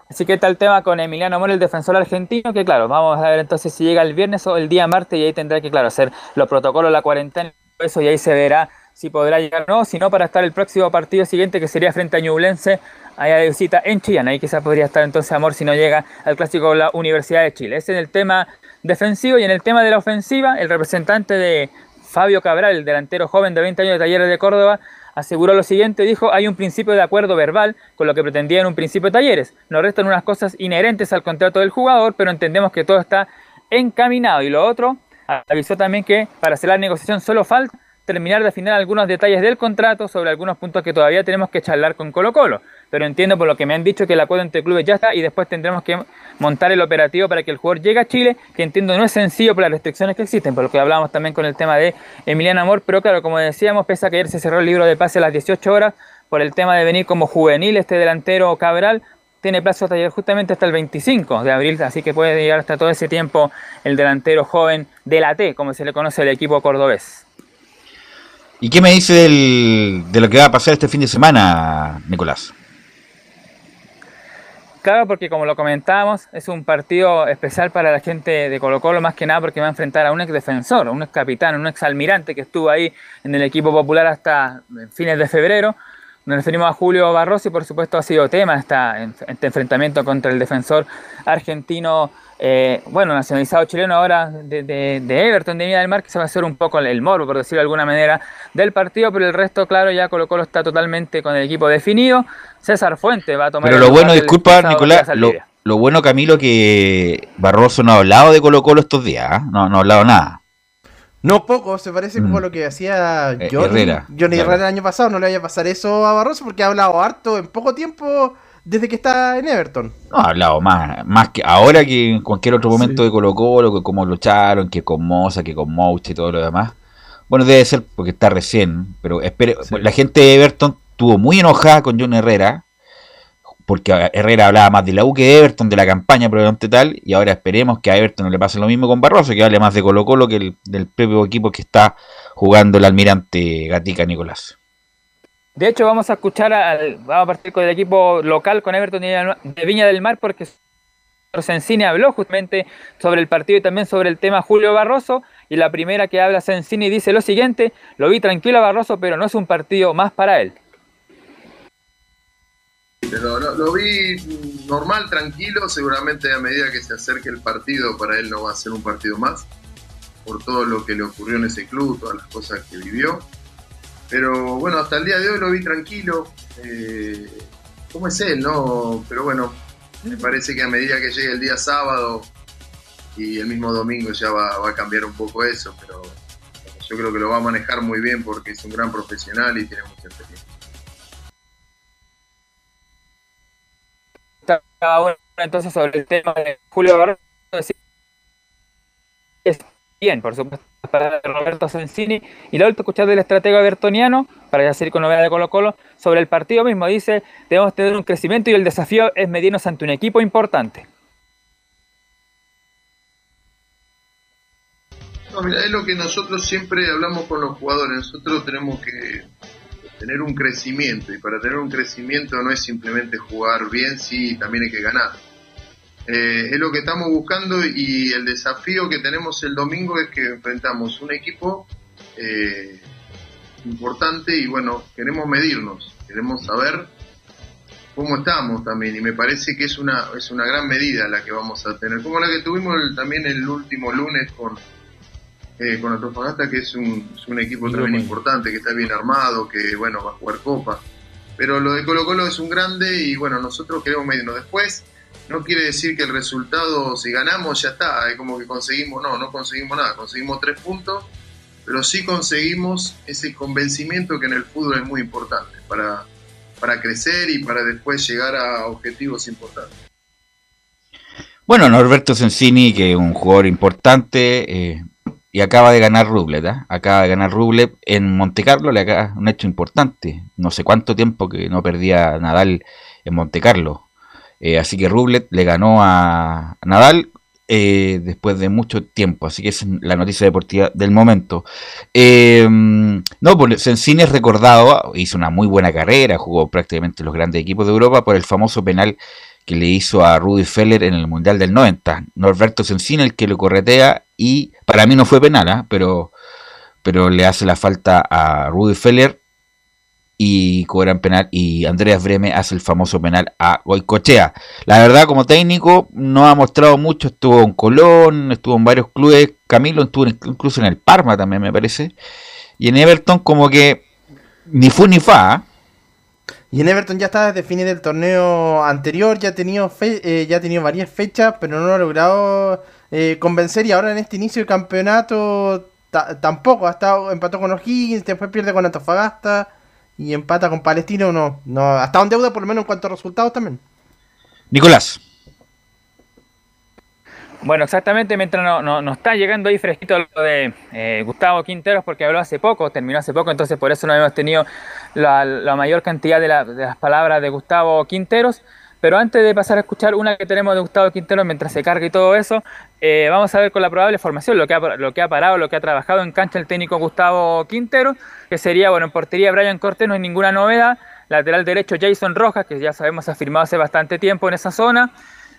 Así que está el tema con Emiliano Amor, el defensor argentino, que claro, vamos a ver entonces si llega el viernes o el día martes y ahí tendrá que, claro, hacer los protocolos, la cuarentena, eso y ahí se verá si podrá llegar o no, si no para estar el próximo partido siguiente que sería frente a Ñublense, allá de visita en Chillán, ahí quizás podría estar entonces Amor si no llega al clásico de la Universidad de Chile. Ese es el tema defensivo y en el tema de la ofensiva, el representante de Fabio Cabral, el delantero joven de 20 años de Talleres de Córdoba, aseguró lo siguiente, dijo, hay un principio de acuerdo verbal con lo que pretendía en un principio Talleres. Nos restan unas cosas inherentes al contrato del jugador, pero entendemos que todo está encaminado. Y lo otro, avisó también que para hacer la negociación solo falta terminar de afinar algunos detalles del contrato sobre algunos puntos que todavía tenemos que charlar con Colo Colo. Pero entiendo por lo que me han dicho que el acuerdo entre clubes ya está y después tendremos que montar el operativo para que el jugador llegue a Chile, que entiendo no es sencillo por las restricciones que existen, por lo que hablábamos también con el tema de Emiliano Amor, pero claro, como decíamos, pese a que ayer se cerró el libro de pase a las 18 horas, por el tema de venir como juvenil este delantero Cabral, tiene plazo hasta justamente hasta el 25 de abril, así que puede llegar hasta todo ese tiempo el delantero joven de la T, como se le conoce al equipo cordobés. ¿Y qué me dice del- de lo que va a pasar este fin de semana, Nicolás? Claro, porque como lo comentábamos, es un partido especial para la gente de Colo Colo, más que nada porque va a enfrentar a un ex defensor, un ex capitán, un ex almirante que estuvo ahí en el equipo popular hasta fines de febrero. Nos referimos a Julio Barroso y por supuesto ha sido tema esta, este enfrentamiento contra el defensor argentino, eh, bueno, nacionalizado chileno ahora de, de- de Everton de Viña del Mar, que se va a hacer un poco el, el morbo, por decirlo de alguna manera, del partido, pero el resto, claro, ya Colo Colo está totalmente con el equipo definido. César Fuente va a tomar Pero lo bueno, disculpa, Nicolás, lo, bueno, Camilo, que Barroso no ha hablado de Colo Colo estos días, ¿ah? no, no ha hablado nada. No poco, se parece como Mm. lo que hacía Eh, Johnny, Herrera, Johnny claro. Herrera el año pasado. No le vaya a pasar eso a Barroso porque ha hablado harto en poco tiempo desde que está en Everton. No ha hablado más, más que ahora que en cualquier otro momento de Colo Colo, que cómo lucharon, que con Moza, que con Mouch y todo lo demás. Bueno, debe ser porque está recién, pero espere, la gente de Everton estuvo muy enojada con John Herrera, porque Herrera hablaba más de la U que de Everton, de la campaña probablemente tal, y ahora esperemos que a Everton no le pase lo mismo con Barroso, que hable más de Colo Colo que el, del propio equipo que está jugando el almirante Gatica Nicolás. De hecho, vamos a escuchar al, vamos a partir con el equipo local con Everton de Viña del Mar porque Sensini habló justamente sobre el partido y también sobre el tema Julio Barroso y la primera que habla Sensini dice lo siguiente, lo vi tranquilo a Barroso pero no es un partido más para él. Lo vi normal, tranquilo, seguramente a medida que se acerque el partido para él no va a ser un partido más, por todo lo que le ocurrió en ese club, todas las cosas que vivió. Pero bueno, hasta el día de hoy lo vi tranquilo. Eh, ¿Cómo es él, no? Pero bueno, me parece que a medida que llegue el día sábado y el mismo domingo ya va, a cambiar un poco eso, pero yo creo que lo va a manejar muy bien porque es un gran profesional y tiene mucha experiencia. Bueno entonces sobre el tema de Julio Barroso, por supuesto, para Roberto Sensini. Y la última escuchar del estratega bertoniano, para ya seguir con novedades de Colo Colo, sobre el partido mismo. Dice, debemos tener un crecimiento y el desafío es medirnos ante un equipo importante. Es lo que nosotros siempre hablamos con los jugadores. Nosotros tenemos que tener un crecimiento y para tener un crecimiento no es simplemente jugar bien, sí, también hay que ganar. Eh, es lo que estamos buscando y el desafío que tenemos el domingo es que enfrentamos un equipo eh, importante y bueno, queremos medirnos, queremos saber cómo estamos también y me parece que es una, es una gran medida la que vamos a tener, como la que tuvimos también el último lunes con, eh, con Antofagasta, que es un, es un equipo también importante, que está bien armado, que bueno, va a jugar Copa. Pero lo de Colo Colo es un grande y bueno, nosotros queremos medirnos. Después, no quiere decir que el resultado, si ganamos, ya está, es como que conseguimos, no, no conseguimos nada, conseguimos tres puntos, pero sí conseguimos ese convencimiento que en el fútbol es muy importante para, para crecer y para después llegar a objetivos importantes. Bueno, Norberto Sensini, que es un jugador importante, eh, y acaba de ganar Rublet, ¿eh? acaba de ganar Rublet en Monte Carlo, le acaba un hecho importante. No sé cuánto tiempo que no perdía Nadal en Monte Carlo. Eh, así que Rublet le ganó a Nadal eh, después de mucho tiempo. Así que es la noticia deportiva del momento. Eh, no, pues Sensini es recordado, hizo una muy buena carrera, jugó prácticamente los grandes equipos de Europa por el famoso penal que le hizo a Rudy Feller en el Mundial del 90. Norberto Sensini el que lo corretea y para mí no fue penal, ¿ah? pero, pero le hace la falta a Rudy Feller y cobran penal y Andreas Breme hace el famoso penal a Goicochea. La verdad como técnico no ha mostrado mucho, estuvo en Colón, estuvo en varios clubes, Camilo estuvo incluso en el Parma también me parece, y en Everton como que ni fue ni fa. ¿ah? Y en Everton ya está desde fines del torneo anterior, ya ha tenido, eh, ya ha tenido varias fechas, pero no ha logrado eh, convencer. Y ahora en este inicio del campeonato tampoco. Ha estado, empató con O'Higgins, después pierde con Antofagasta y empata con Palestino. No, no, ha estado en deuda por lo menos en cuanto a resultados también. Nicolás. Bueno, exactamente, mientras nos no, no está llegando ahí fresquito lo de eh, Gustavo Quinteros, porque habló hace poco, terminó hace poco, entonces por eso no hemos tenido la, la mayor cantidad de, la, de, las palabras de Gustavo Quinteros. Pero antes de pasar a escuchar una que tenemos de Gustavo Quinteros mientras se carga y todo eso, eh, vamos a ver con la probable formación lo que, ha, lo que ha parado, lo que ha trabajado en cancha el técnico Gustavo Quinteros, que sería, bueno, en portería Brian Cortés, no hay ninguna novedad, lateral derecho Jason Rojas, que ya sabemos ha firmado hace bastante tiempo en esa zona,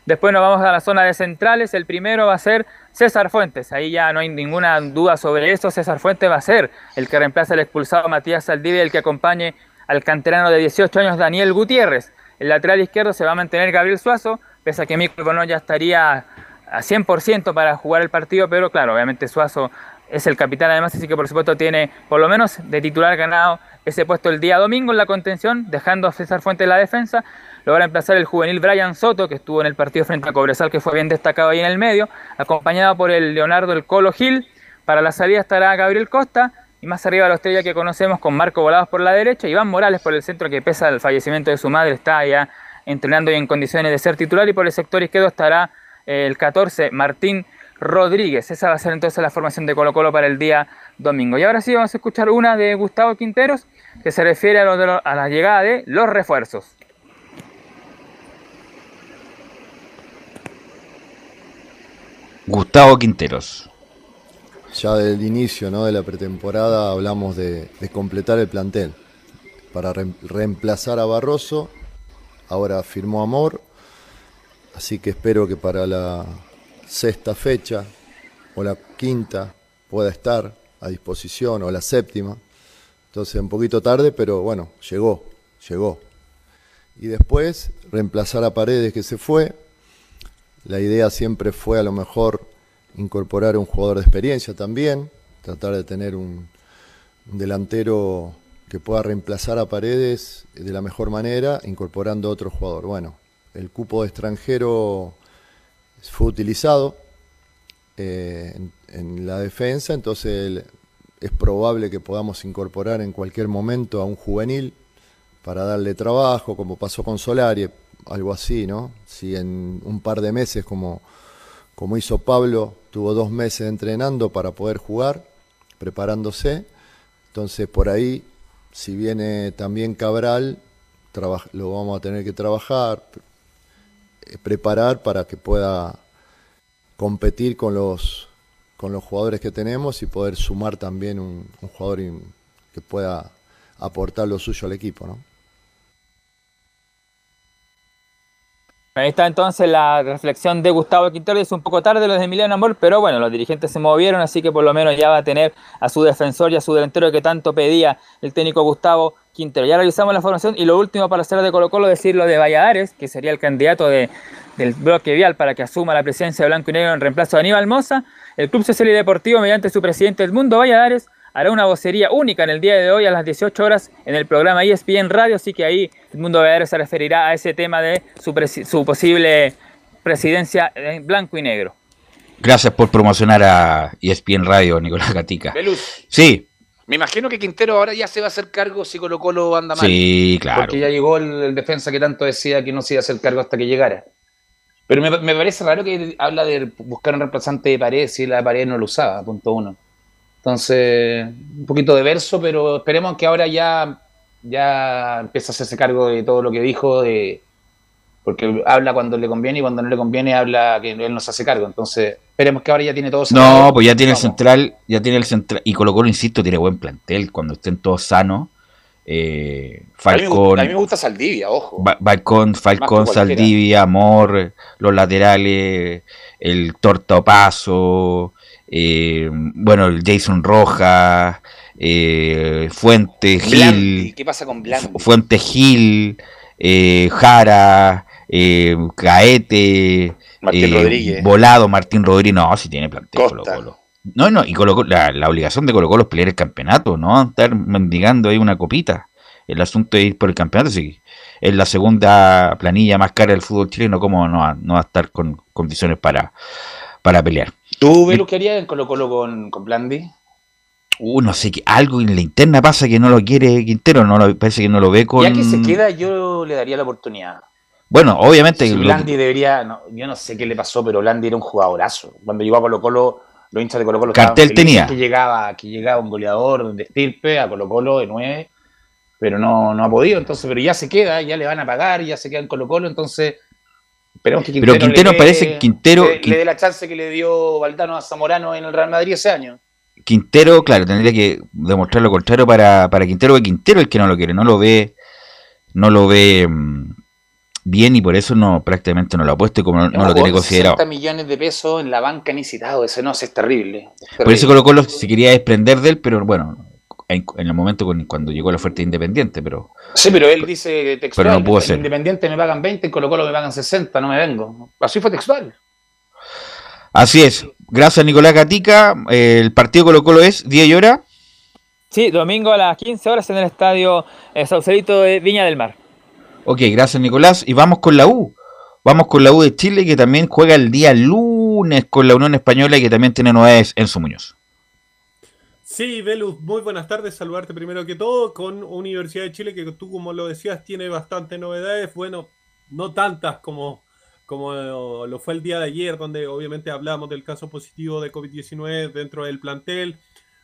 Después nos vamos a la zona de centrales. El primero va a ser César Fuentes. Ahí ya no hay ninguna duda sobre eso. César Fuentes va a ser el que reemplaza al expulsado Matías Saldivia, el que acompañe al canterano de 18 años Daniel Gutiérrez. El lateral izquierdo se va a mantener Gabriel Suazo, pese a que Mico Bono ya estaría a 100% para jugar el partido, pero claro, obviamente Suazo es el capitán además, así que por supuesto tiene por lo menos de titular ganado ese puesto el día domingo en la contención, dejando a César Fuentes en la defensa. Lo va a reemplazar el juvenil Brian Soto, que estuvo en el partido frente a Cobresal, que fue bien destacado ahí en el medio, acompañado por el Leonardo El Colo Gil. Para la salida estará Gabriel Costa, y más arriba la estrella que conocemos con Marco Volados por la derecha, Iván Morales por el centro, que pesa el fallecimiento de su madre, está ya entrenando y en condiciones de ser titular, y por el sector izquierdo estará el 14, Martín Rodríguez. Esa va a ser entonces la formación de Colo Colo para el día domingo. Y ahora sí vamos a escuchar una de Gustavo Quinteros, que se refiere a, a la llegada de los refuerzos. Gustavo Quinteros. Ya del inicio ¿no? de la pretemporada hablamos de, completar el plantel para re reemplazar a Barroso. Ahora firmó Amor, así que espero que para la sexta fecha o la quinta pueda estar a disposición o la séptima. Entonces un poquito tarde, pero bueno, llegó, llegó. Y después reemplazar a Paredes que se fue, la idea siempre fue a lo mejor incorporar un jugador de experiencia también, tratar de tener un, delantero que pueda reemplazar a Paredes de la mejor manera, incorporando otro jugador. Bueno, el cupo de extranjero fue utilizado eh, en, la defensa, entonces es probable que podamos incorporar en cualquier momento a un juvenil para darle trabajo, como pasó con Solari, algo así, ¿no? Si en un par de meses, como, como hizo Pablo, tuvo dos meses entrenando para poder jugar, preparándose, entonces por ahí, si viene también Cabral, lo vamos a tener que trabajar, eh, preparar para que pueda competir con los, con los jugadores que tenemos y poder sumar también un, un jugador que pueda aportar lo suyo al equipo, ¿no? Ahí está entonces la reflexión de Gustavo Quintero. Es un poco tarde los de Emiliano Amor, pero bueno, los dirigentes se movieron, así que por lo menos ya va a tener a su defensor y a su delantero que tanto pedía el técnico Gustavo Quintero. Ya revisamos la formación y lo último para hacer de Colo Colo, decir lo de Valladares, que sería el candidato de, del bloque vial para que asuma la presidencia de Blanco y Negro en reemplazo de Aníbal Moza. El Club Social y Deportivo, mediante su presidente Edmundo Valladares, hará una vocería única en el día de hoy a las 18 horas en el programa ESPN Radio, así que ahí el mundo ver se referirá a ese tema de su, su posible presidencia en blanco y negro. Gracias por promocionar a ESPN Radio, Nicolás Gatica. Veluz. Sí. Me imagino que Quintero ahora ya se va a hacer cargo si Colo Colo anda mal. Sí, claro. Porque ya llegó el, defensa que tanto decía que no se iba a hacer cargo hasta que llegara. Pero me, me parece raro que habla de buscar un reemplazante de pared si la pared no lo usaba, punto uno. Entonces, un poquito de verso, pero esperemos que ahora ya, ya empiece a hacerse cargo de todo lo que dijo, de, porque habla cuando le conviene y cuando no le conviene habla que él no se hace cargo. Entonces, esperemos que ahora ya tiene todo No, pues ya tiene el central, ya tiene el central, y Colo Colo, insisto, tiene buen plantel cuando estén todos sanos. Eh, Falcón, a, mí me gusta Saldivia, ojo. Balcón, Falcón, Saldivia, Amor, los laterales, el Tortapaso, eh, bueno, el Jason Rojas, eh, Fuente Gil. ¿Qué pasa con Blandi? Fuente Gil, eh, Jara, eh, Caete, Martín eh, Rodríguez. Volado, Martín Rodríguez. No, si tiene plantel Colo Colo. No, no, y Colo -Colo, la, la, obligación de Colo Colo es pelear el campeonato, no estar mendigando ahí una copita. El asunto es ir por el campeonato, sí. Es la segunda planilla más cara del fútbol chileno, ¿cómo no va, no va a estar con condiciones para, para pelear? ¿Tú, Velu, qué harías en Colo Colo con, con Blandi? Uh, no sé, que algo en la interna pasa que no lo quiere Quintero, no lo, parece que no lo ve con... Ya que se queda, yo le daría la oportunidad. Bueno, obviamente... Si Blandi lo... debería, no, yo no sé qué le pasó, pero Blandi era un jugadorazo. Cuando llegó a Colo Colo, los hinchas de Colo Colo Cartel tenía. Que llegaba, que llegaba un goleador de estirpe a Colo Colo de nueve, pero no, no ha podido, entonces, pero ya se queda, ya le van a pagar, ya se queda en Colo Colo, entonces Esperemos que Quintero Pero Quintero le, parece que Quintero. Le, le dé la chance que le dio Valdano a Zamorano en el Real Madrid ese año. Quintero, claro, tendría que demostrar lo contrario para, para Quintero, que Quintero es el que no lo quiere, no lo ve, no lo ve mmm, bien y por eso no prácticamente no lo ha puesto y como no, no lo tiene considerado. 60 millones de pesos en la banca ni citado, eso no es terrible. es terrible. Por eso Colo Colo se quería desprender de él, pero bueno, en, en el momento con, cuando llegó la oferta de Independiente, pero... Sí, pero él dice textual, pero no pudo en ser. Independiente me pagan 20, en Colo Colo me pagan 60, no me vengo. Así fue textual. Así es. Gracias, Nicolás Gatica. Eh, el partido Colo Colo es día y hora. Sí, domingo a las 15 horas en el estadio eh, Saucelito de Viña del Mar. Ok, gracias, Nicolás. Y vamos con la U. Vamos con la U de Chile, que también juega el día lunes con la Unión Española y que también tiene novedades en su Muñoz. Sí, Velus, muy buenas tardes. Saludarte primero que todo con Universidad de Chile, que tú, como lo decías, tiene bastantes novedades. Bueno, no tantas como, como lo fue el día de ayer, donde obviamente hablamos del caso positivo de COVID-19 dentro del plantel,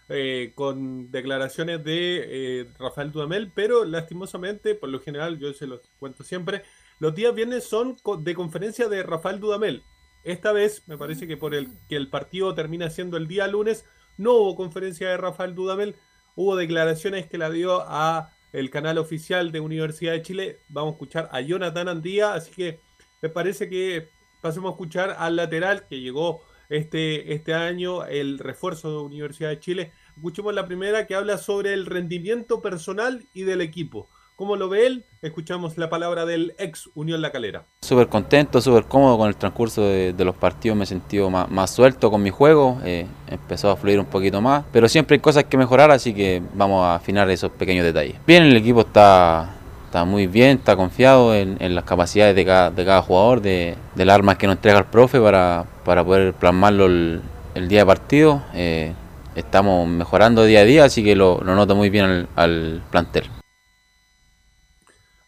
eh, con declaraciones de eh, Rafael Dudamel, pero lastimosamente, por lo general, yo se los cuento siempre, los días viernes son de conferencia de Rafael Dudamel. Esta vez, me parece que por el que el partido termina siendo el día lunes, no hubo conferencia de Rafael Dudamel, hubo declaraciones que la dio a el canal oficial de Universidad de Chile. Vamos a escuchar a Jonathan Andía, así que me parece que pasemos a escuchar al lateral que llegó este, este año, el refuerzo de Universidad de Chile. Escuchemos la primera que habla sobre el rendimiento personal y del equipo. ¿Cómo lo ve él? Escuchamos la palabra del ex Unión La Calera. Súper contento, súper cómodo con el transcurso de, de, los partidos, me he sentido más, más suelto con mi juego, eh, empezó a fluir un poquito más, pero siempre hay cosas que mejorar, así que vamos a afinar esos pequeños detalles. Bien, el equipo está, está muy bien, está confiado en, en las capacidades de cada, de cada jugador, de, de, las armas que nos entrega el profe para, para poder plasmarlo el, el día de partido. Eh, estamos mejorando día a día, así que lo, lo noto muy bien al, al plantel.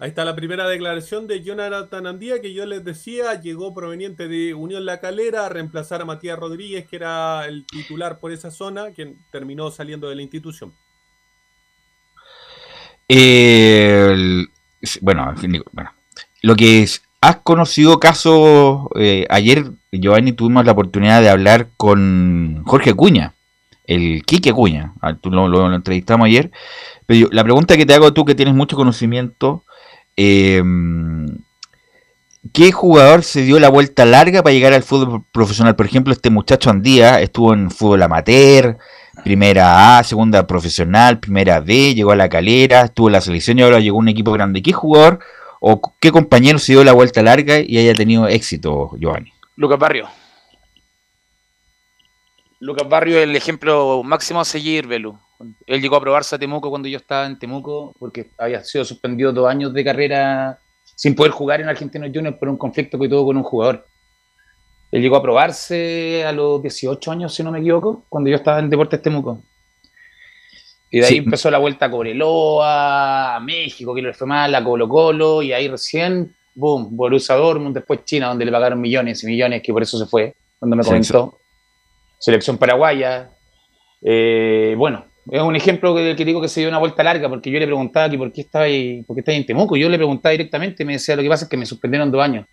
Ahí está la primera declaración de Jonathan Andía que yo les decía, llegó proveniente de Unión La Calera a reemplazar a Matías Rodríguez, que era el titular por esa zona, quien terminó saliendo de la institución. El- bueno, bueno, lo que has conocido casos, eh, ayer Giovanni tuvimos la oportunidad de hablar con Jorge Acuña, el Quique Acuña, ah, tú lo, entrevistamos ayer, pero la pregunta que te hago tú que tienes mucho conocimiento, eh, ¿qué jugador se dio la vuelta larga para llegar al fútbol profesional? Por ejemplo, este muchacho Andía estuvo en fútbol amateur, primera A, segunda profesional, primera B, llegó a la calera, estuvo en la selección y ahora llegó a un equipo grande. ¿Qué jugador o qué compañero se dio la vuelta larga y haya tenido éxito, Giovanni? Lucas Barrio. Lucas Barrio es el ejemplo máximo a seguir, Belu. Él llegó a probarse a Temuco cuando yo estaba en Temuco, porque había sido suspendido dos años de carrera sin poder jugar en Argentinos Juniors por un conflicto que tuvo con un jugador. Él llegó a probarse a los 18 años, si no me equivoco, cuando yo estaba en Deportes Temuco. Y de ahí Sí. empezó la vuelta a Cobreloa, a México, que le fue mal, a Colo Colo, y ahí recién, boom, Borussia Dortmund, después China, donde le pagaron millones y millones, que por eso se fue, cuando me comentó. Selección paraguaya. Eh, bueno, es un ejemplo que, que digo que se dio una vuelta larga, porque yo le preguntaba que por qué estaba ahí, por qué está ahí en Temuco. Yo le preguntaba directamente y me decía, lo que pasa es que me suspendieron dos años.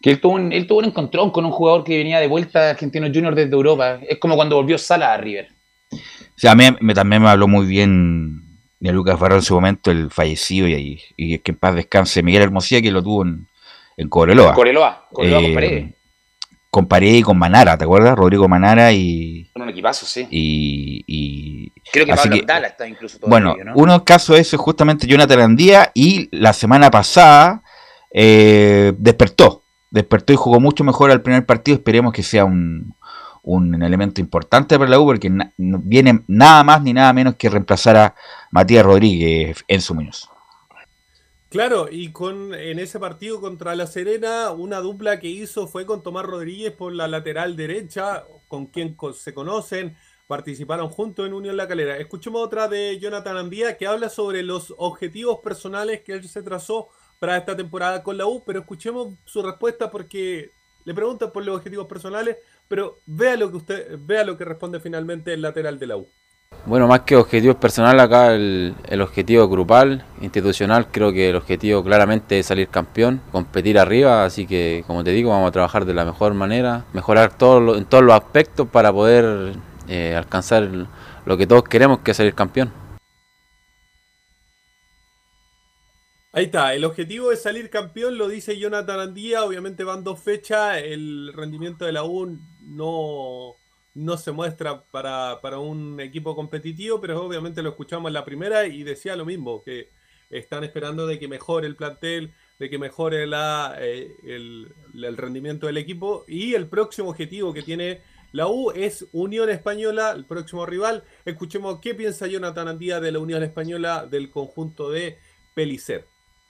Que él tuvo, un, él tuvo un encontrón con un jugador que venía de vuelta a Argentinos Juniors desde Europa. Es como cuando volvió Sala a River. O sea, a mí me, también me habló muy bien de Lucas Barro en su momento, el fallecido, y, y que en paz descanse Miguel Hermosilla, que lo tuvo en, en Cobreloa. Cobreloa con Eh, Paredes. Con Paredes y con Manara, ¿te acuerdas? Rodrigo Manara y... Con un equipazo, sí. y, y- Creo que Pablo que- Abdala está incluso todo Bueno, ¿no? uno caso de eso es justamente Jonathan Andía y la semana pasada eh, despertó, despertó y jugó mucho mejor al primer partido. Esperemos que sea un, un elemento importante para la U porque na- viene nada más ni nada menos que reemplazar a Matías Rodríguez en su Muñoz. Claro, y con en ese partido contra La Serena, una dupla que hizo fue con Tomás Rodríguez por la lateral derecha, con quien se conocen, participaron juntos en Unión La Calera. Escuchemos otra de Jonathan Andía que habla sobre los objetivos personales que él se trazó para esta temporada con la U, pero escuchemos su respuesta porque le preguntan por los objetivos personales, pero vea lo que usted vea lo que responde finalmente el lateral de la U. Bueno, más que objetivos personales, acá el, el objetivo grupal, institucional, creo que el objetivo claramente es salir campeón, competir arriba, así que como te digo, vamos a trabajar de la mejor manera, mejorar todo en todos los aspectos para poder eh, alcanzar lo que todos queremos, que es salir campeón. Ahí está, el objetivo es salir campeón, lo dice Jonathan Andía, obviamente van dos fechas, el rendimiento de la U no, no se muestra para, para un equipo competitivo, pero obviamente lo escuchamos en la primera y decía lo mismo, que están esperando de que mejore el plantel, de que mejore la, eh, el, rendimiento del equipo y el próximo objetivo que tiene la U es Unión Española, el próximo rival. Escuchemos qué piensa Jonathan Andía de la Unión Española del conjunto de Pelicer.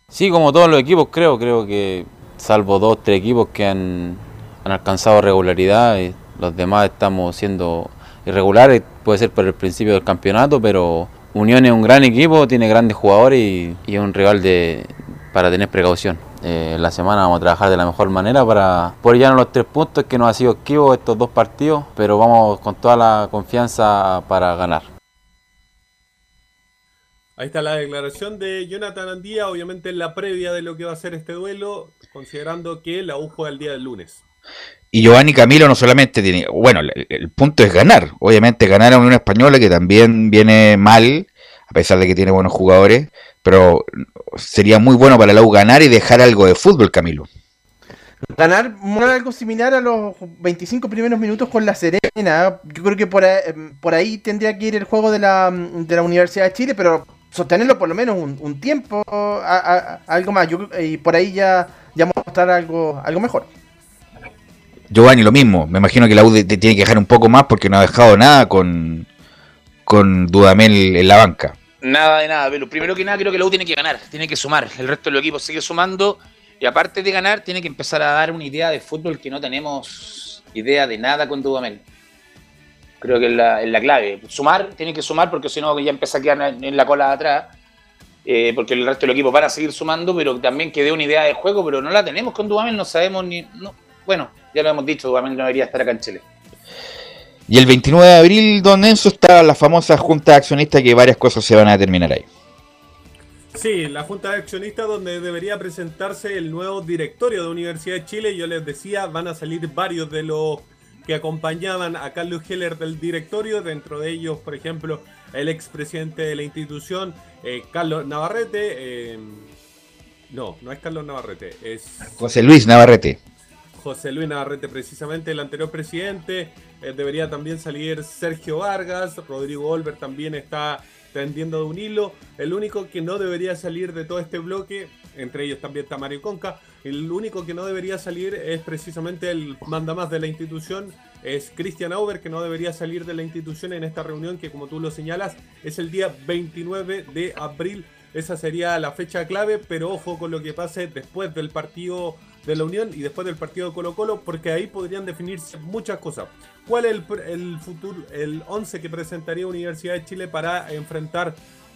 Sí, como todos los equipos, creo, creo que salvo dos, tres equipos que han, han alcanzado regularidad, y los demás estamos siendo irregulares, puede ser por el principio del campeonato, pero Unión es un gran equipo, tiene grandes jugadores y, es un rival de, para tener precaución. Eh, la semana vamos a trabajar de la mejor manera para por llegar a los tres puntos que nos ha sido esquivo estos dos partidos, pero vamos con toda la confianza para ganar. Ahí está la declaración de Jonathan Andía, obviamente en la previa de lo que va a ser este duelo, considerando que la U juega el día del lunes. Y Giovanni Camilo no solamente tiene, bueno, el, punto es ganar, obviamente ganar a Unión Española que también viene mal, a pesar de que tiene buenos jugadores, pero sería muy bueno para la U ganar y dejar algo de fútbol, Camilo. Ganar algo similar a los 25 primeros minutos con la Serena. Yo creo que por ahí, por ahí tendría que ir el juego de la, de la Universidad de Chile, pero sostenerlo por lo menos un, un tiempo, algo más. Yo, y por ahí ya, ya mostrar algo, algo mejor. Giovanni, lo mismo, me imagino que la U de- de- tiene que dejar un poco más porque no ha dejado nada con, con Dudamel en la banca. Nada de nada, pero primero que nada creo que la U tiene que ganar, tiene que sumar. El resto del equipo sigue sumando y aparte de ganar, tiene que empezar a dar una idea de fútbol que no tenemos idea de nada con Dudamel. Creo que es la, es la clave. Sumar, tiene que sumar porque si no ya empieza a quedar en, la cola de atrás. eh, porque el resto del equipo van a seguir sumando, pero también que dé una idea de juego, pero no la tenemos con Dudamel, no sabemos ni... No, bueno, ya lo hemos dicho, Dudamel no debería estar acá en Chile. Y el 29 de abril, don Enzo, está la famosa junta de accionistas que varias cosas se van a determinar ahí. Sí, la Junta de Accionistas donde debería presentarse el nuevo directorio de Universidad de Chile. Yo les decía, van a salir varios de los que acompañaban a Carlos Heller del directorio, dentro de ellos, por ejemplo, el expresidente de la institución, eh, Carlos Navarrete. eh, no, no es Carlos Navarrete, es José Luis Navarrete. José Luis Navarrete, precisamente el anterior presidente. Eh, debería también salir Sergio Vargas, Rodrigo Olver también está tendiendo de un hilo. El único que no debería salir de todo este bloque, entre ellos también está Mario Conca, el único que no debería salir es precisamente el mandamás de la institución, es Christian Auber, que no debería salir de la institución en esta reunión, que como tú lo señalas, es el día 29 de abril. Esa sería la fecha clave, pero ojo con lo que pase después del partido de la Unión y después del partido de Colo Colo, porque ahí podrían definirse muchas cosas. ¿Cuál es el, el futuro, el 11 que presentaría Universidad de Chile para enfrentar,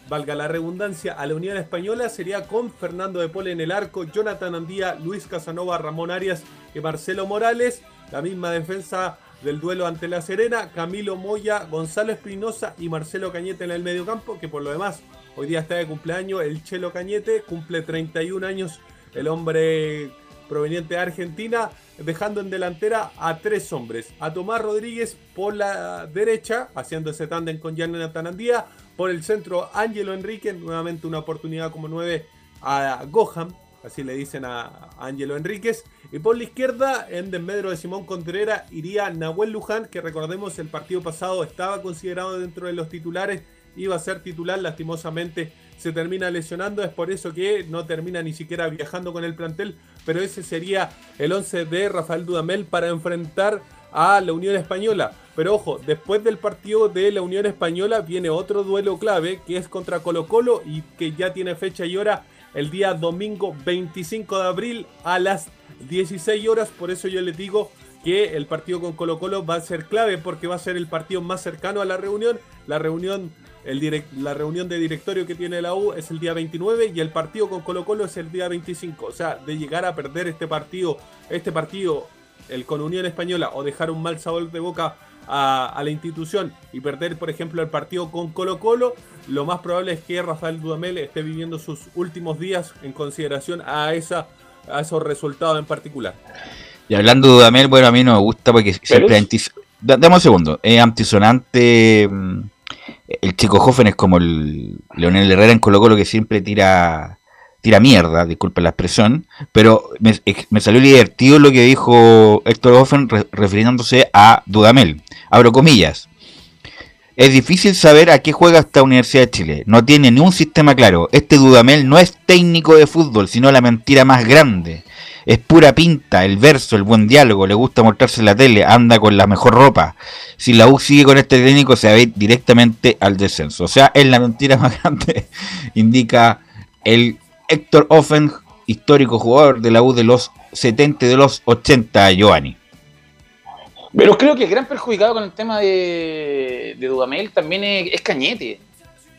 valga la redundancia, a la Unión Española? Sería con Fernando de Pole en el arco, Jonathan Andía, Luis Casanova, Ramón Arias y Marcelo Morales. La misma defensa del duelo ante La Serena, Camilo Moya, Gonzalo Espinosa y Marcelo Cañete en el mediocampo, que por lo demás hoy día está de cumpleaños el Chelo Cañete, cumple 31 años el hombre proveniente de Argentina, dejando en delantera a tres hombres. A Tomás Rodríguez por la derecha, haciendo ese tándem con Jonathan Andía. Por el centro, Ángelo Enrique, nuevamente una oportunidad como nueve a Gohan, así le dicen a Ángelo Enríquez. Y por la izquierda, en desmedro de Simón Contreras, iría Nahuel Luján, que recordemos el partido pasado estaba considerado dentro de los titulares, iba a ser titular, lastimosamente se termina lesionando, es por eso que no termina ni siquiera viajando con el plantel, pero ese sería el 11 de Rafael Dudamel para enfrentar a la Unión Española. Pero ojo, después del partido de la Unión Española viene otro duelo clave que es contra Colo Colo y que ya tiene fecha y hora el día domingo 25 de abril a las 16 horas. Por eso yo les digo que el partido con Colo Colo va a ser clave porque va a ser el partido más cercano a la reunión. La reunión, el direct- la reunión de directorio que tiene la U es el día 29 y el partido con Colo Colo es el día 25. O sea, de llegar a perder este partido, este partido, el con Unión Española o dejar un mal sabor de boca a, a la institución y perder, por ejemplo, el partido con Colo Colo, lo más probable es que Rafael Dudamel esté viviendo sus últimos días en consideración a, esa, a esos resultados en particular. Y hablando de Dudamel, bueno, a mí no me gusta porque siempre antis- Dame un segundo. Es antisonante. mm, El chico joven es como el Leonel Herrera en Colo Colo que siempre tira tira mierda, disculpen la expresión, pero me, salió divertido lo que dijo Héctor Hoffen re- refiriéndose a Dudamel. Abro comillas. Es difícil saber a qué juega esta Universidad de Chile. No tiene ni un sistema claro. Este Dudamel no es técnico de fútbol, sino la mentira más grande. Es pura pinta, el verso, el buen diálogo, le gusta mostrarse en la tele, anda con la mejor ropa. Si la U sigue con este técnico, se va a ir directamente al descenso. O sea, es la mentira más grande, indica el Héctor Offen, histórico jugador de la U de los 70 y de los 80, Giovanni. Pero creo que el gran perjudicado con el tema de, de Dudamel también es, es Cañete.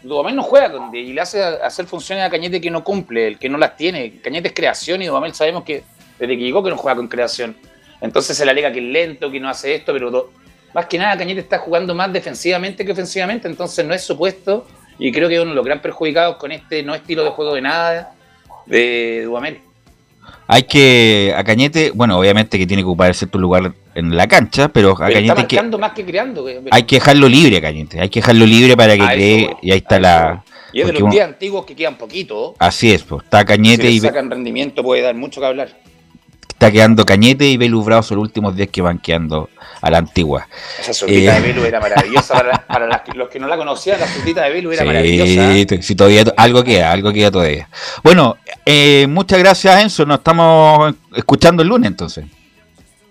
Dudamel no juega con y le hace hacer funciones a Cañete que no cumple, el que no las tiene. Cañete es creación y Dudamel sabemos que desde que llegó que no juega con creación. Entonces se le alega que es lento, que no hace esto, pero más que nada Cañete está jugando más defensivamente que ofensivamente, entonces no es su puesto. Y creo que es uno de los gran perjudicados con este no estilo de juego de nada de Dudamel. Hay que, a Cañete, bueno, obviamente que tiene que ocupar cierto lugar en la cancha, pero a Pero está Cañete hay que, más que creando. güey. hay que dejarlo libre, a Cañete. Hay que dejarlo libre para que eso cree, y ahí está la... Y es de los días antiguos que quedan poquito. Así es, pues, está Cañete si le y sacan rendimiento puede dar mucho que hablar. Está quedando Cañete y Belu Bravo son los últimos días que van quedando a la antigua. Esa sordita Eh, de Velu era maravillosa. Para, para las que- los que no la conocían, la sordita de Velu era Sí, maravillosa. sí, todavía algo queda, algo queda todavía. Bueno, eh, muchas gracias Enzo, nos estamos escuchando el lunes entonces.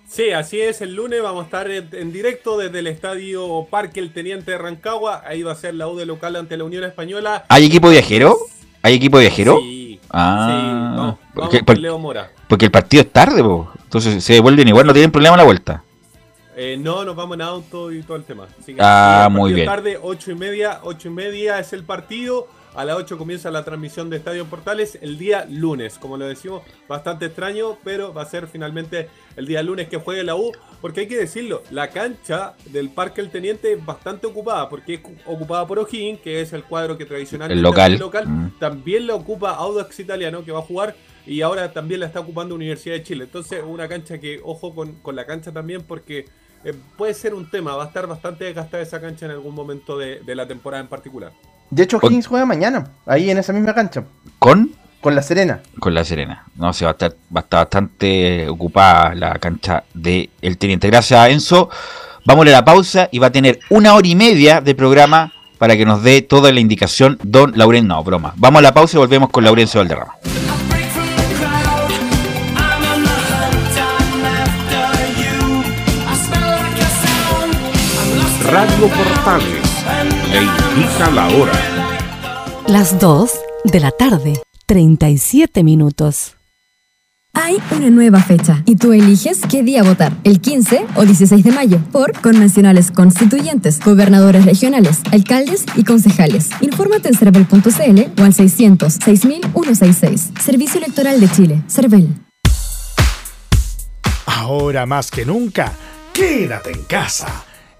Sí, así es, el lunes vamos a estar en, en directo desde el estadio Parque El Teniente de Rancagua. Ahí va a ser la U de local ante la Unión Española. ¿Hay equipo viajero? ¿Hay equipo viajero? Sí, Ah, sí, vamos, porque, vamos con Leo Mora. Porque el partido es tarde, po. entonces se devuelven igual, no tienen problema a la vuelta. Eh, no, nos vamos en auto y todo el tema. Así que, Ah, el muy bien. tarde, ocho y media, ocho y media es el partido. A las 8 comienza la transmisión de Estadio Portales el día lunes. Como lo decimos, bastante extraño, pero va a ser finalmente el día lunes que juegue la U. Porque hay que decirlo, la cancha del Parque El Teniente es bastante ocupada, porque es ocupada por O'Higgins, que es el cuadro que tradicionalmente El local. es local. Mm. También la ocupa Audax Italiano, que va a jugar, y ahora también la está ocupando Universidad de Chile. Entonces, una cancha que, ojo con, con la cancha también, porque eh, puede ser un tema, va a estar bastante desgastada esa cancha en algún momento de, de la temporada en particular. De hecho, Higgins juega mañana, ahí en esa misma cancha. ¿Con? Con la Serena. Con la Serena. No, se va a estar, va a estar bastante ocupada la cancha de El Teniente. Gracias, Enzo. Vamos a la pausa y va a tener una hora y media de programa para que nos dé toda la indicación Don Lauren. No, broma. Vamos a la pausa y volvemos con Laurencio Valderrama. Radio Portales le indica la hora. Las 2 de la tarde, 37 minutos. Hay una nueva fecha y tú eliges qué día votar, el 15 o 16 de mayo, por convencionales constituyentes, gobernadores regionales, alcaldes y concejales. Infórmate en cervel.cl o al 600 6166. Servicio Electoral de Chile, Cervel. Ahora más que nunca, quédate en casa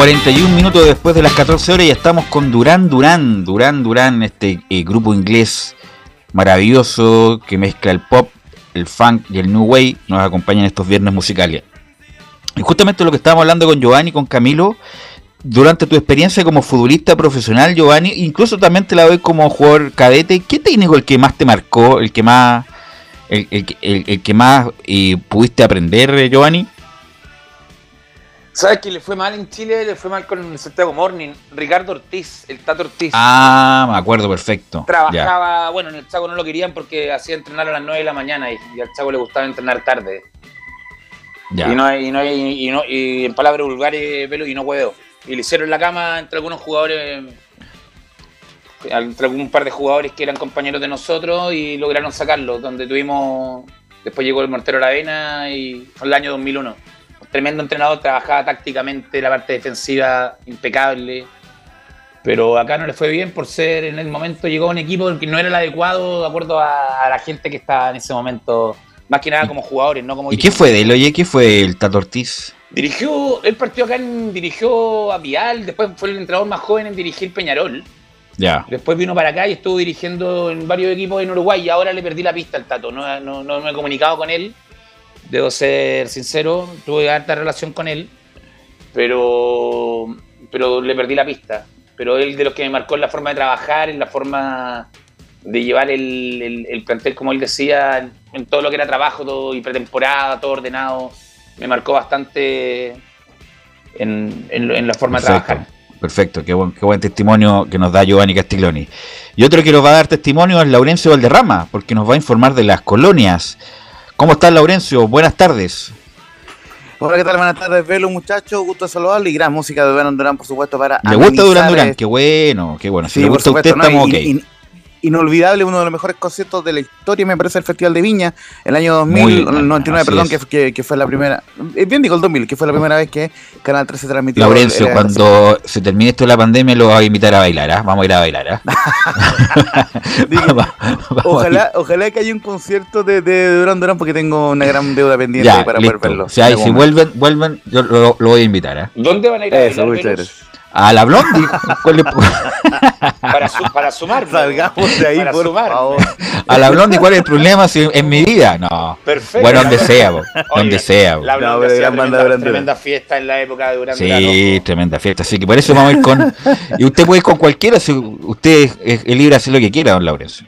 41 minutos después de las 14 horas y estamos con Durán Durán, Durán Durán, este eh, grupo inglés maravilloso que mezcla el pop, el funk y el new way, nos acompañan estos viernes musicales. Y justamente lo que estábamos hablando con Giovanni, con Camilo, durante tu experiencia como futbolista profesional, Giovanni, incluso también te la doy como jugador cadete, ¿qué técnico el que más te marcó, el que más, el, que más eh, pudiste aprender, eh, Giovanni? ¿Sabes que le fue mal en Chile? Le fue mal con Santiago Morning. Ricardo Ortiz, el Tato Ortiz. Ah, me acuerdo perfecto. Ya. Trabajaba, bueno, en el Chaco no lo querían porque hacía entrenar a las 9 de la mañana y, y al Chaco le gustaba entrenar tarde. Ya. Y, no, y, no, y, y no- y en palabras vulgares, Velo, y no huevo. Y le hicieron la cama entre algunos jugadores, entre algún par de jugadores que eran compañeros de nosotros y lograron sacarlo. Donde tuvimos, después llegó el Mortero Aravena y fue el año 2001. Tremendo entrenador, trabajaba tácticamente la parte defensiva impecable. Pero acá no le fue bien por ser en el momento llegó un equipo que no era el adecuado de acuerdo a, a la gente que estaba en ese momento, más que nada como jugadores, no como ¿Y qué fue de él, oye? ¿Qué fue el Tato Ortiz? Dirigió, él partió acá, en, dirigió a Vial, después fue el entrenador más joven en dirigir Peñarol. Ya. Después vino para acá y estuvo dirigiendo en varios equipos en Uruguay y ahora le perdí la pista al Tato. No, no, no me he comunicado con él, debo ser sincero, tuve harta relación con él, pero, pero le perdí la pista. Pero él de los que me marcó en la forma de trabajar, en la forma de llevar el, el- el plantel, como él decía, en, todo lo que era trabajo todo, y pretemporada, todo ordenado, me marcó bastante en, en- en la forma de trabajar. Perfecto. Perfecto, qué buen, qué buen testimonio que nos da Giovanni Castiglioni. Y otro que nos va a dar testimonio es Laurencio Valderrama, porque nos va a informar de las colonias. ¿Cómo estás, Laurencio? Buenas tardes. Hola, ¿qué tal? Buenas tardes, Velo, muchachos. Gusto saludarle y gran música de Duran Durán, por supuesto, para. ¿Le gusta Durán Durán? Qué bueno, qué bueno. Si Sí, le gusta a usted, estamos Y- ok. y- inolvidable, uno de los mejores conciertos de la historia, me parece, el Festival de Viña, el año Muy- 2099, así perdón, es. que, que, que fue la primera. eh, Bien digo el 2000, que fue la primera vez que Canal 13 transmitió. Laurencio, el- el- cuando se termine esto de la pandemia, lo va a invitar a bailar, ¿ah? Vamos a ir a bailar, ¿ah? Ojalá, ojalá que haya un concierto de, de Durán Durán porque tengo una gran deuda pendiente Ya, para listo. poder verlo. O sea, si vuelven, vuelven, yo lo, lo voy a invitar, ¿ah? ¿Dónde van a ir a Eso, bailar. A la Blondie. ¿Cuál le- Para, su- para sumar. Salgamos de ahí, para por sumar. favor. a la Blondie, ¿cuál es el problema? Si en mi vida, no. Perfecto. Bueno, donde sea. Oye, donde sea. po. La No, Blondie hacía gran banda tremenda, Durán. tremenda fiesta en la época de Durán Durán. Sí, tremenda fiesta. Así que por eso vamos a ir con. Y usted puede ir con cualquiera, si usted es, es libre de hacer lo que quiera, don Laurencio.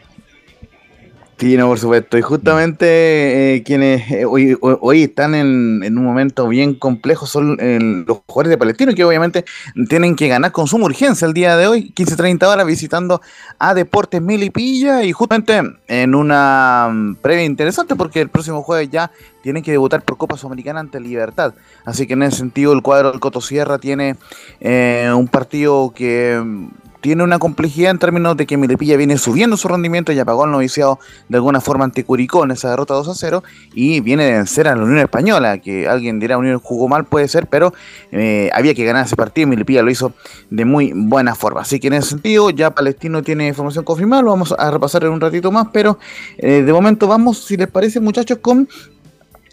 Sí, no, por supuesto. Y justamente eh, quienes eh, hoy, hoy- están en, en un momento bien complejo son eh, los jugadores de Palestino, que obviamente tienen que ganar con suma urgencia el día de hoy, 15-30 horas, visitando a Deportes Milipilla y justamente en una mm, previa interesante porque el próximo jueves ya tienen que debutar por Copa Sudamericana ante Libertad. Así que en ese sentido el cuadro del Coto Sierra tiene eh, un partido que mm, tiene una complejidad en términos de que Milipilla viene subiendo su rendimiento, ya pagó el noviciado de alguna forma ante Curicó en esa derrota 2 a 0 y viene de vencer a la Unión Española, que alguien dirá Unión jugó mal, puede ser, pero eh, había que ganar ese partido y Milipilla lo hizo de muy buena forma. Así que en ese sentido ya Palestino tiene información confirmada, lo vamos a repasar en un ratito más, pero eh, de momento vamos, si les parece muchachos, con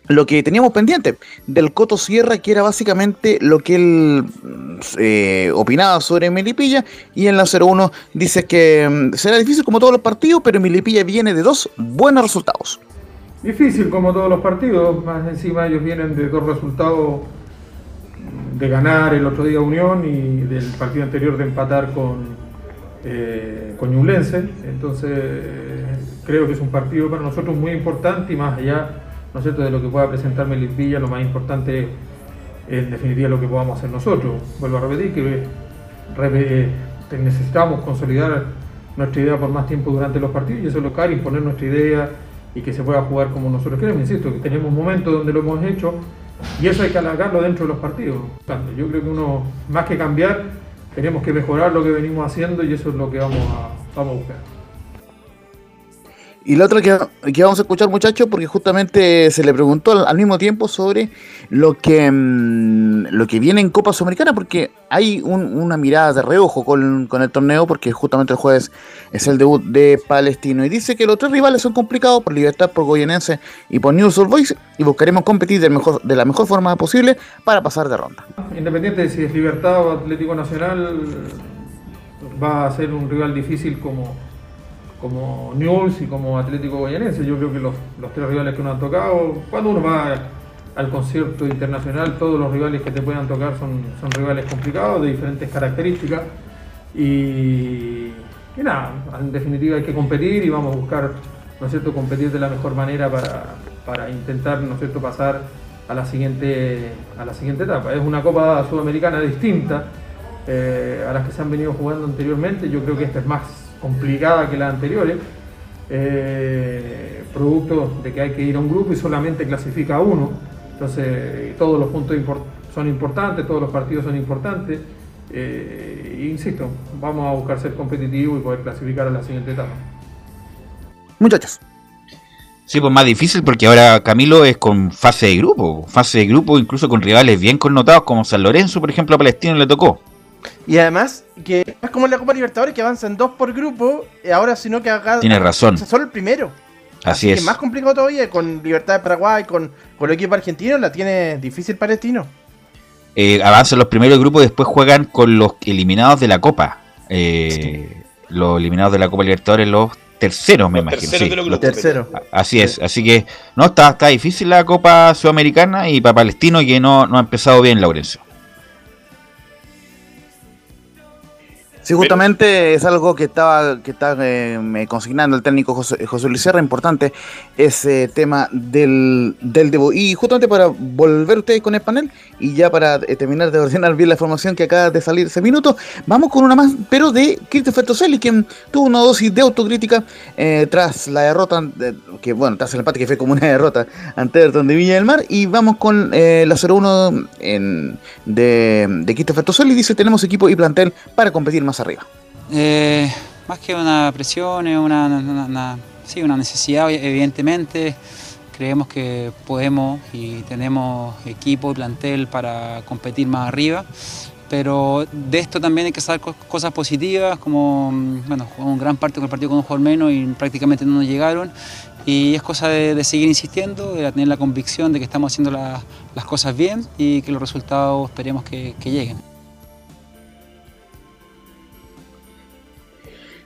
lo que teníamos pendiente del Coto Sierra, que era básicamente lo que él mm, eh, opinaba sobre Milipilla, y en la 01 dice que mm, será difícil como todos los partidos, pero Milipilla viene de dos buenos resultados. Difícil como todos los partidos, más encima ellos vienen de dos resultados de ganar el otro día Unión y del partido anterior de empatar con, eh, con. Entonces creo que es un partido para nosotros muy importante y más allá ¿no es cierto? de lo que pueda presentar Melipilla, lo más importante es en definitiva lo que podamos hacer nosotros. Vuelvo a repetir que eh, necesitamos consolidar nuestra idea por más tiempo durante los partidos y eso es lo que hay, imponer nuestra idea y que se pueda jugar como nosotros queremos. Insisto, que tenemos momentos donde lo hemos hecho y eso hay que alargarlo dentro de los partidos. Yo creo que uno, más que cambiar, tenemos que mejorar lo que venimos haciendo y eso es lo que vamos a buscar. Y la otra que, que vamos a escuchar, muchachos, porque justamente se le preguntó al, mismo tiempo sobre lo que mm, lo que viene en Copa Sudamericana, porque hay un- una mirada de reojo con, con el torneo, porque justamente el jueves es el debut de Palestino. Y dice que los tres rivales son complicados por Libertad, por Goyenense y por News Old Boys, y buscaremos competir mejor, de la mejor forma posible para pasar de ronda. Independiente de si es Libertad o Atlético Nacional, va a ser un rival difícil como, como Newell's y como Atlético Goyanense. Yo creo que los, los tres rivales que nos han tocado, cuando uno va al concierto internacional, todos los rivales que te puedan tocar son, son rivales complicados, de diferentes características. Y, nada, en definitiva hay que competir y vamos a buscar, ¿no es cierto?, competir de la mejor manera para, para intentar, ¿no es cierto?, pasar a la siguiente, a la siguiente etapa. Es una Copa Sudamericana distinta eh, a las que se han venido jugando anteriormente. Yo creo que esta es más complicada que las anteriores, eh, producto de que hay que ir a un grupo y solamente clasifica uno. Entonces, todos los puntos son importantes, todos los partidos son importantes. Eh, insisto, vamos a buscar ser competitivos y poder clasificar a la siguiente etapa. Muchachos. Sí, pues más difícil porque ahora Camilo es con fase de grupo, fase de grupo incluso con rivales bien connotados como San Lorenzo, por ejemplo, a Palestino le tocó. Y además, que es como en la Copa Libertadores que avanzan dos por grupo, y ahora sino que haga Tiene razón. solo el primero. Así, es. Que más complicado todavía, con Libertad de Paraguay, con, con el equipo argentino, la tiene difícil Palestino. Eh, avanzan los primeros grupos y después juegan con los eliminados de la Copa. Eh, Los eliminados de la Copa Libertadores, los terceros, me imagino. terceros sí, de los grupos. Así es, así que no está, está difícil la Copa Sudamericana y para Palestino que no, no ha empezado bien, Laurencio. Sí, justamente es algo que estaba, que está eh, consignando el técnico José, José Luis Serra, importante ese tema del, del debut. Y justamente para volver ustedes con el panel y ya para eh, terminar de ordenar bien la formación que acaba de salir ese minuto, vamos con una más, pero de Christopher Toselli, quien tuvo una dosis de autocrítica eh, tras la derrota, de- que bueno, tras el empate que fue como una derrota ante Everton de Villa del Mar. Y vamos con eh, la 0-1 en- de, de Christopher Toselli, dice, tenemos equipo y plantel para competir más arriba. Eh, más que una presión, es una, una- sí, una necesidad, evidentemente. Creemos que podemos y tenemos equipo y plantel para competir más arriba. Pero de esto también hay que sacar co- cosas positivas, como mm, bueno, jugamos gran parte con el partido con un jugador menos y prácticamente no nos llegaron. Y es cosa de, seguir insistiendo, de tener la convicción de que estamos haciendo la- las cosas bien y que los resultados esperemos que lleguen.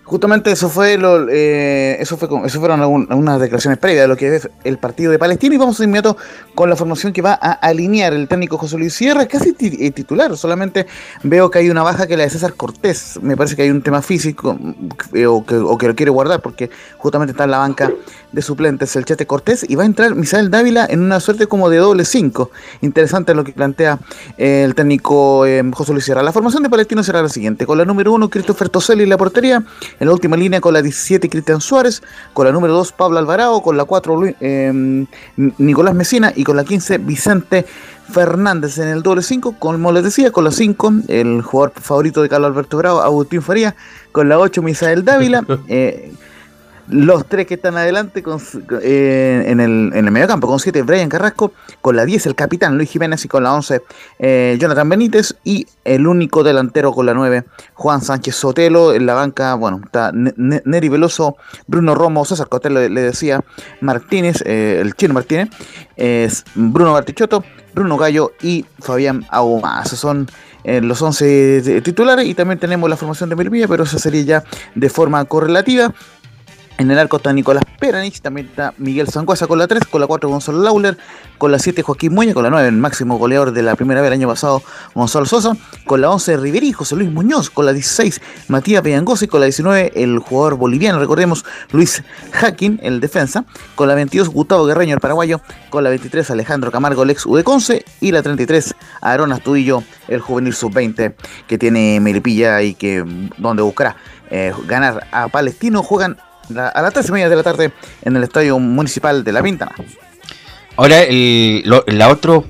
Justamente eso fue lo, eh, eso fue eso fueron algunas declaraciones previas de lo que es el partido de Palestina y vamos inmediato con la formación que va a alinear el técnico José Luis Sierra, casi eh, titular, solamente veo que hay una baja que la de César Cortés, me parece que hay un tema físico eh, o que lo quiere guardar porque justamente está en la banca de suplentes el Chete Cortés y va a entrar Misael Dávila en una suerte como de doble 5. Interesante lo que plantea eh, el técnico eh, José Luis Sierra. La formación de Palestino será la siguiente, con la número 1 Christopher Toselli en la portería, en la última línea con la 17 Cristian Suárez, con la número 2 Pablo Alvarado, con la 4 Luis- eh, Nicolás Mesina y con la 15 Vicente Fernández en el doble 5, como les decía, con la 5 el jugador favorito de Carlos Alberto Bravo, Agustín Faría, con la 8 Misael Dávila, eh, los tres que están adelante eh, en, el, en el mediocampo, con 7 Brian Carrasco, con la 10 el capitán Luis Jiménez y con la 11 eh, Jonathan Benítez y el único delantero con la 9 Juan Sánchez Sotelo. En la banca, bueno, está Ne- Ne- Neri Veloso, Bruno Romo, César Cotelo le, le decía Martínez, eh, el chino Martínez, Bruno Bartichotto, Bruno Gallo y Fabián Ahumada. Esos son eh, los 11 de- titulares y también tenemos la formación de Melvilla, pero esa sería ya de forma correlativa. En el arco está Nicolás Peranich, también está Miguel Sanguasa con la 3, con la 4 Gonzalo Lauler, con la 7 Joaquín Muñoz, con la 9 el máximo goleador de la primera vez el año pasado Gonzalo Sosa, con la 11 Riverí, José Luis Muñoz, con la 16 Matías Peñangosi, con la 19 el jugador boliviano, recordemos Luis Hacking, el defensa, con la 22 Gustavo Guerreño, el paraguayo, con la 23 Alejandro Camargo, el ex Udeconce, y la 33 Aarón Astudillo, el juvenil sub-20 que tiene Melipilla y que donde buscará eh, ganar a Palestino, juegan la- a las 13 y media de la tarde en el Estadio Municipal de La Pintana. Ahora, el, lo- la otro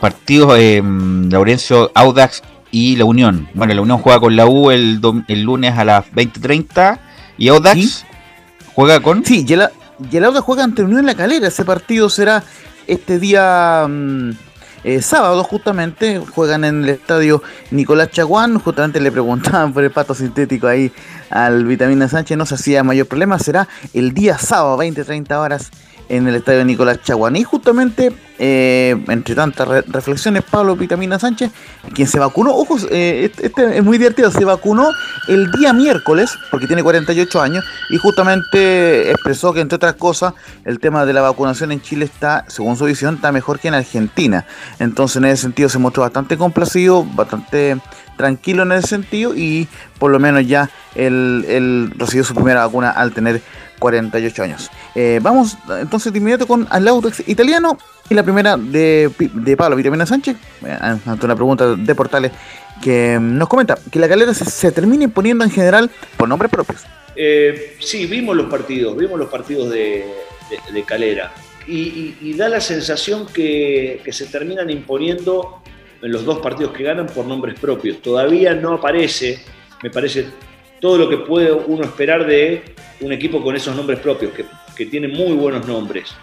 partido, eh, Laurencio, Audax y la Unión. Bueno, la Unión juega con la U el, dom- el lunes a las 20.30 y Audax juega con... Sí, y el, y el Audax juega ante Unión La Calera. Ese partido será este día mm, eh, sábado, justamente. Juegan en el estadio Nicolás Chaguán. Justamente le preguntaban por el pato sintético ahí al Vitamina Sánchez. No se hacía mayor problema. Será el día sábado, 20-30 horas. En el estadio Nicolás Chaguán. Y justamente, eh, entre tantas re- reflexiones, Pablo Vitamina Sánchez, quien se vacunó, ojo, eh, este, este es muy divertido, se vacunó el día miércoles, porque tiene 48 años, y justamente expresó que, entre otras cosas, el tema de la vacunación en Chile está, según su visión, está mejor que en Argentina. Entonces, en ese sentido, se mostró bastante complacido, bastante tranquilo en ese sentido y por lo menos ya él, recibió su primera vacuna al tener 48 años. Eh, vamos entonces de inmediato con al Audax italiano y la primera de, de Pablo Vitamina Sánchez, eh, ante una pregunta de portales que nos comenta que la calera se, se termina imponiendo en general por nombres propios. Eh, sí, vimos los partidos, vimos los partidos de, Calera. Y, da la sensación que se terminan imponiendo en los dos partidos que ganan por nombres propios. Todavía no aparece, me parece, todo lo que puede uno esperar de un equipo con esos nombres propios, que, que tiene muy buenos nombres.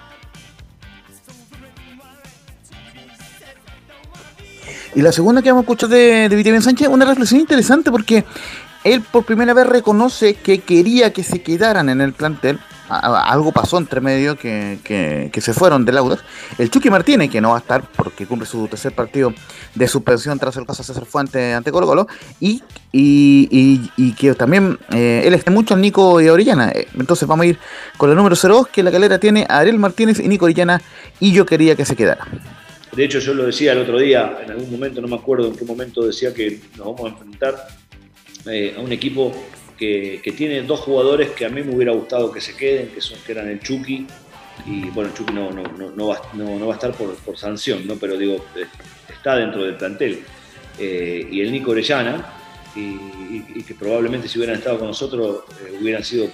Y la segunda que vamos a escuchar de, de Vitamina Sánchez, una reflexión interesante porque él por primera vez reconoce que quería que se quedaran en el plantel. Algo pasó entre medio que, que- se fueron del Audax. El Chucky Martínez, que no va a estar porque cumple su tercer partido de suspensión tras el caso César Fuente ante Colo Colo. Y, y, y- que también eh, él está mucho al Nico y a Orellana. Eh, Entonces vamos a ir con el número 02, que la calera tiene a Ariel Martínez y Nico Orellana. Y yo quería que se quedara. De hecho, yo lo decía el otro día, en algún momento, no me acuerdo en qué momento decía que nos vamos a enfrentar eh, a un equipo que, tiene dos jugadores que a mí me hubiera gustado que se queden, que, son, que eran el Chucky, y bueno, Chucky no, no, no, no va, va a estar por, sanción, ¿no? pero digo, eh, está dentro del plantel. Eh, y el Nico Orellana, y, que probablemente si hubieran estado con nosotros hubieran sido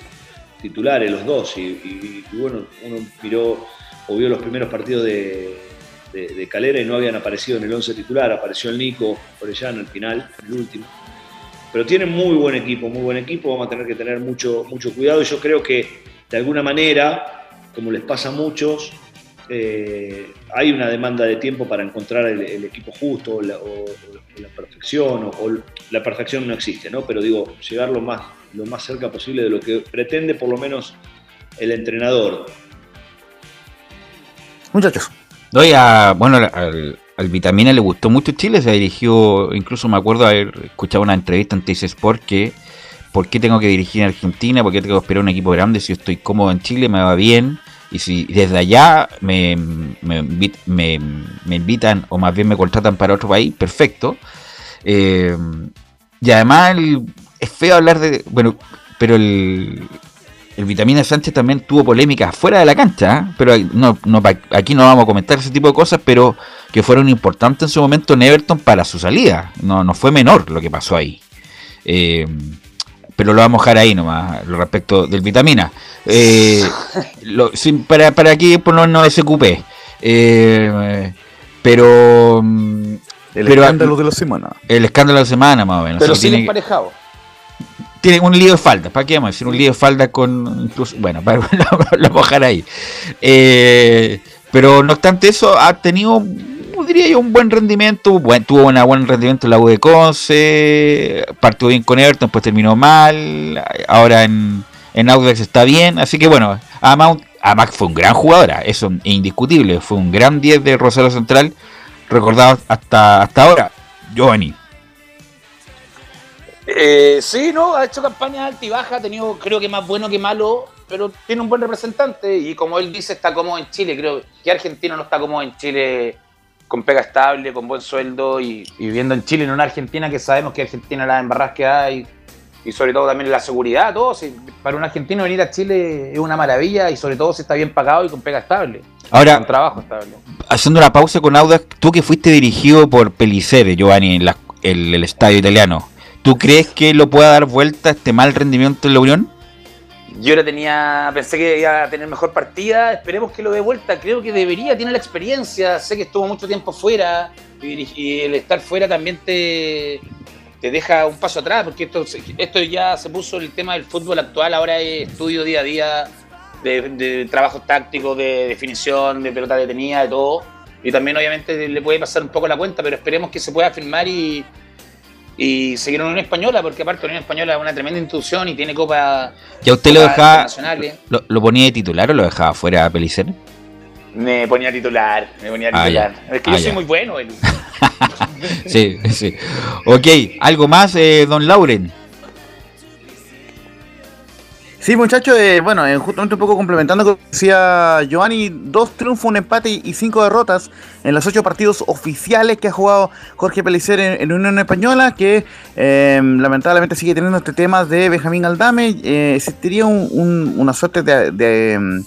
titulares los dos. Y, bueno, uno miró o vio los primeros partidos de, de- Calera y no habían aparecido en el 11 titular, apareció el Nico Orellana al final, el último. Pero tienen muy buen equipo, muy buen equipo, vamos a tener que tener mucho, mucho cuidado y yo creo que de alguna manera, como les pasa a muchos, eh, hay una demanda de tiempo para encontrar el, el equipo justo o la, o- o la perfección, o, o la perfección no existe, ¿no? Pero digo, llegar lo más, lo más cerca posible de lo que pretende por lo menos el entrenador. Muchachos. Doy a, bueno, al, al Vitamina le gustó mucho Chile, se dirigió, incluso me acuerdo haber escuchado una entrevista en Teis Sport que, ¿por qué tengo que dirigir en Argentina? ¿Por qué tengo que esperar un equipo grande si estoy cómodo en Chile, me va bien? Y si desde allá me, me, me- invitan o más bien me contratan para otro país, perfecto. Eh, y además es feo hablar de, bueno, pero el, el Vitamina Sánchez también tuvo polémicas fuera de la cancha, ¿eh? pero no, no, aquí no vamos a comentar ese tipo de cosas, pero que fueron importantes en su momento en Everton para su salida. No, no fue menor lo que pasó ahí. Eh, pero lo vamos a dejar ahí nomás, lo respecto del Vitamina. Eh, lo- sin- para, para aquí por no, no SQP. Eh, pero... mm, El pero- escándalo de la semana. El escándalo de la semana, más o menos. Pero O sea, sin tiene- emparejado. Tiene un lío de faldas, ¿para qué vamos a decir? Un lío de faldas con incluso, bueno, para, lo, lo a dejar ahí. Eh, pero no obstante eso, ha tenido, diría yo, un buen rendimiento, buen, tuvo un buen rendimiento en la U de Conce, partió bien con Everton, pues terminó mal, ahora en, en Audax está bien, así que bueno, además, además fue un gran jugador, ah, eso es indiscutible, fue un gran 10 de Rosario Central, recordado hasta, hasta ahora, Giovanni. Eh, sí, no, ha hecho campañas alta y baja, ha tenido creo que más bueno que malo, pero tiene un buen representante. Y como él dice está cómodo en Chile, creo que argentino no está cómodo en Chile con pega estable, con buen sueldo y, y viviendo en Chile, en una Argentina que sabemos que Argentina la embarras que hay y sobre todo también la seguridad, todo, si- para un argentino venir a Chile es una maravilla y sobre todo si está bien pagado y con pega estable, Ahora- con trabajo estable. haciendo una pausa con Audax, tú que fuiste dirigido por Pellicere, Giovanni, en la- el, el estadio italiano, ¿tú crees que lo pueda dar vuelta este mal rendimiento en la Unión? Yo le tenía, pensé que iba a tener mejor partida, esperemos que lo dé vuelta, creo que debería, tiene la experiencia, sé que estuvo mucho tiempo fuera y, el estar fuera también te, te deja un paso atrás, porque esto, esto ya se puso el tema del fútbol actual, ahora es estudio día a día de, de trabajos tácticos, de definición, de pelota detenida, de todo, y también obviamente le puede pasar un poco la cuenta, pero esperemos que se pueda firmar y, y seguir en Unión Española, porque aparte Unión Española es una tremenda institución y tiene copa ¿Ya usted lo dejaba, lo, lo ponía de titular o lo dejaba fuera a Pellicere? Me ponía titular, me ponía Ah, titular. Es que Ah, yo soy ya. muy bueno, Eli. Sí, sí. Ok, ¿algo más, eh, don Lauren? Sí, muchachos, eh, bueno, eh, justamente un poco complementando lo que decía Giovanni, dos triunfos, un empate y, cinco derrotas en los ocho partidos oficiales que ha jugado Jorge Pelicer en, en Unión Española, que eh, lamentablemente sigue teniendo este tema de Benjamín Aldame. Eh, existiría un- un- una suerte de, mm,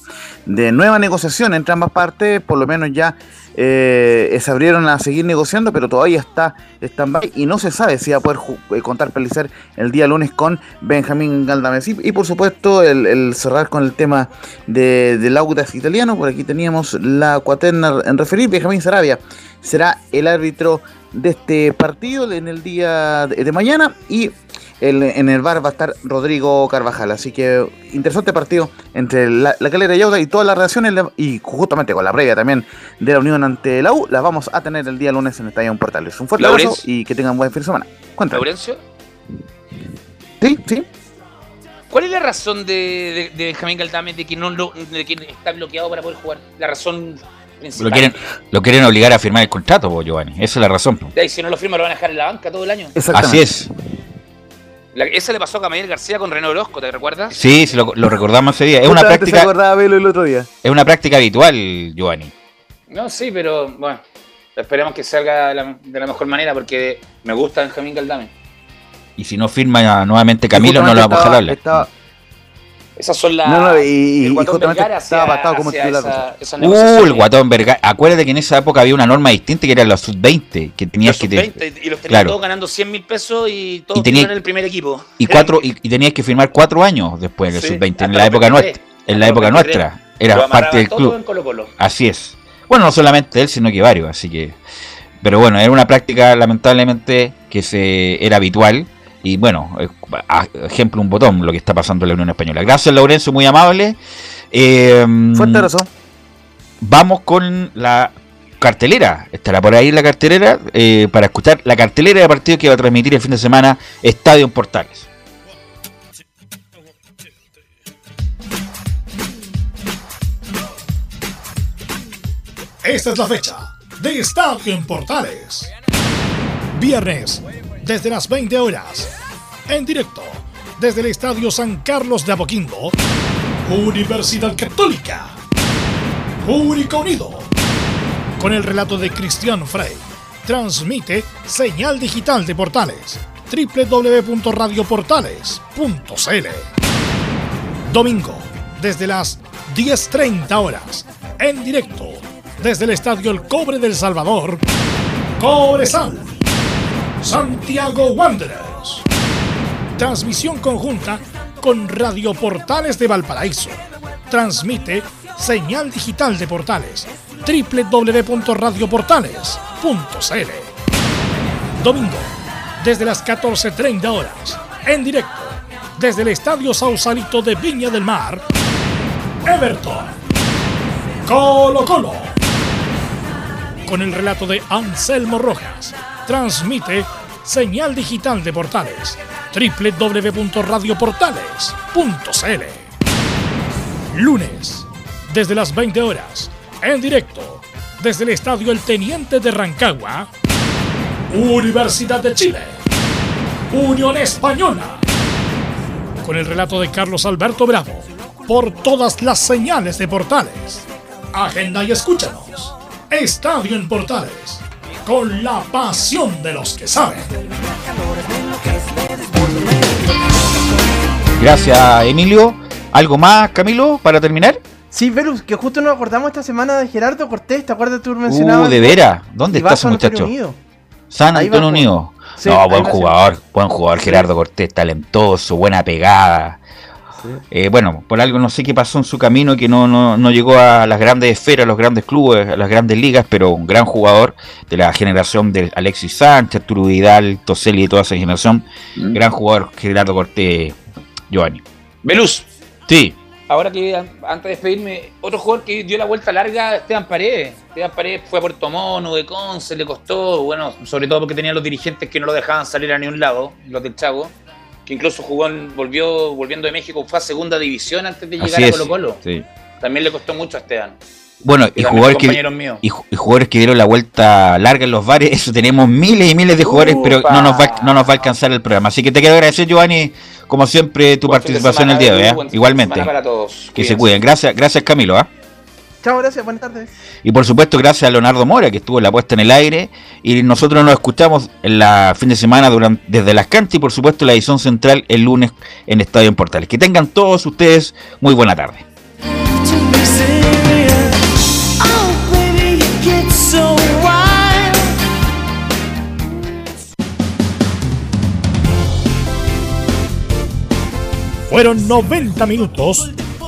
de nueva negociación entre ambas partes, por lo menos ya eh, se abrieron a seguir negociando, pero todavía está stand-by y no se sabe si va a poder eh, contar Pelicer el día lunes con Benjamín Galdames. Y, por supuesto, el, el cerrar con el tema de, del Audax italiano. Por aquí teníamos la cuaterna en referir. Benjamín Sarabia será el árbitro de este partido en el día de, de mañana. Y el- en el bar va a estar Rodrigo Carvajal. Así que interesante partido entre la, la calera y Audax y todas las reacciones. Y justamente con la previa también de la unión ante la U, las vamos a tener el día lunes en Estadio Portales. Un fuerte abrazo y que tengan buen fin de semana. Cuéntame. Laurencio, Sí, sí. ¿cuál es la razón de, de, de Benjamín Galdame de que no lo- de que está bloqueado para poder jugar? La razón principal. Lo quieren, lo quieren obligar a firmar el contrato, Giovanni. Esa es la razón. po. Si no lo firma, lo van a dejar en la banca todo el año. Así es. La- esa le pasó a Camille García con René Orozco, ¿te recuerdas? Sí, sí, lo, lo recordamos ese día. Es una práctica, acordaba Velo el otro día. es una práctica habitual, Giovanni. No, sí, pero bueno, esperemos que salga de la, de la mejor manera porque me gusta Benjamín Galdame. Y si no firma nuevamente Camilo, no lo vamos a jalarle. Estaba, Esas son las. No, no, y- el Guatón justamente Vergara estaba pactado como titular, esa- Uh, el guatón Vergara. Acuérdate que en esa época había una norma distinta que era la sub-20, que tenías Los que... te- sub-20 y los tenían claro. todos ganando 100 mil pesos y todos Y tenía- tenían el primer equipo. Y cuatro y, y tenías que firmar cuatro años después del Sí, sub-20, hasta en los la época 23, nuestra. En la los época 23. nuestra. Era parte del club. en Colo-Colo. Así es. Bueno, no solamente él, sino que varios, así que... Pero bueno, era una práctica lamentablemente que se era habitual. Y bueno, eh, ejemplo un botón lo que está pasando en la Unión Española. Gracias, Laurencio, muy amable. Eh, Fuerte abrazo. Vamos con la cartelera. Estará por ahí la cartelera eh, para escuchar la cartelera de partidos que va a transmitir el fin de semana Estadio en Portales. Esta es la fecha de Estadio en Portales. Viernes, desde las 20 horas. En directo, desde el Estadio San Carlos de Apoquindo. Universidad Católica. Único Unido. Con el relato de Cristian Frey. Transmite señal digital de Portales. www.radioportales.cl Domingo, desde las 10.30 horas. En directo, desde el Estadio El Cobre del Salvador. Cobresal. Santiago Wanderers. Transmisión conjunta con Radio Portales de Valparaíso. Transmite señal digital de Portales. www.radioportales.cl Domingo, desde las 14.30 horas. En directo, desde el Estadio Sausalito de Viña del Mar. Everton. Colo Colo. Con el relato de Anselmo Rojas. Transmite señal digital de Portales. www.radioportales.cl Lunes, desde las 20 horas. En directo, desde el Estadio El Teniente de Rancagua. Universidad de Chile. Unión Española. Con el relato de Carlos Alberto Bravo. Por todas las señales de Portales. Agenda y escúchanos. Estadio en Portales. Con la pasión de los que saben. Gracias, Emilio. ¿Algo más, Camilo, para terminar? Sí, Velus, que justo nos acordamos esta semana de Gerardo Cortés, ¿te acuerdas tú mencionabas? Uh, de veras. ¿Dónde está ese San Antonio muchacho? Unido. San Antonio. Unido. Sí, no, buen jugador, buen jugador, Gerardo Cortés, talentoso, buena pegada. Eh, bueno, por algo no sé qué pasó en su camino, que no, no, no llegó a las grandes esferas, a los grandes clubes, a las grandes ligas, pero un gran jugador de la generación de Alexis Sánchez, Arturo Vidal, Toselli y toda esa generación. Mm. Gran jugador Gerardo Cortés, Giovanni. Veluz. Sí. Ahora que an- antes de despedirme, otro jugador que dio la vuelta larga, Esteban Paredes. Esteban Paredes fue a Puerto Mono, de Conce, le costó, bueno, sobre todo porque tenía los dirigentes que no lo dejaban salir a ni un lado, los del Chago, que incluso jugó, en- volvió, volviendo de México, fue a segunda división antes de llegar Así a. Colo Colo. Sí. También le costó mucho a Esteban. Bueno, y jugadores, que, míos. y, ju- y jugadores que dieron la vuelta larga en los bares, eso tenemos miles y miles de jugadores, pero no nos, va, no nos va a alcanzar el programa. Así que te quiero agradecer, Giovanni, como siempre, tu Buen participación el día de hoy. ¿eh? Igualmente. para todos. Que se cuiden. Gracias, gracias Camilo. ¿ah? Chao, gracias, buenas tardes. Y por supuesto, gracias a Leonardo Mora, que estuvo en la puesta en el aire. Y nosotros nos escuchamos en la fin de semana durante, desde las canchas y por supuesto la edición central el lunes en Estadio en Portales. Que tengan todos ustedes muy buena tarde. Fueron 90 minutos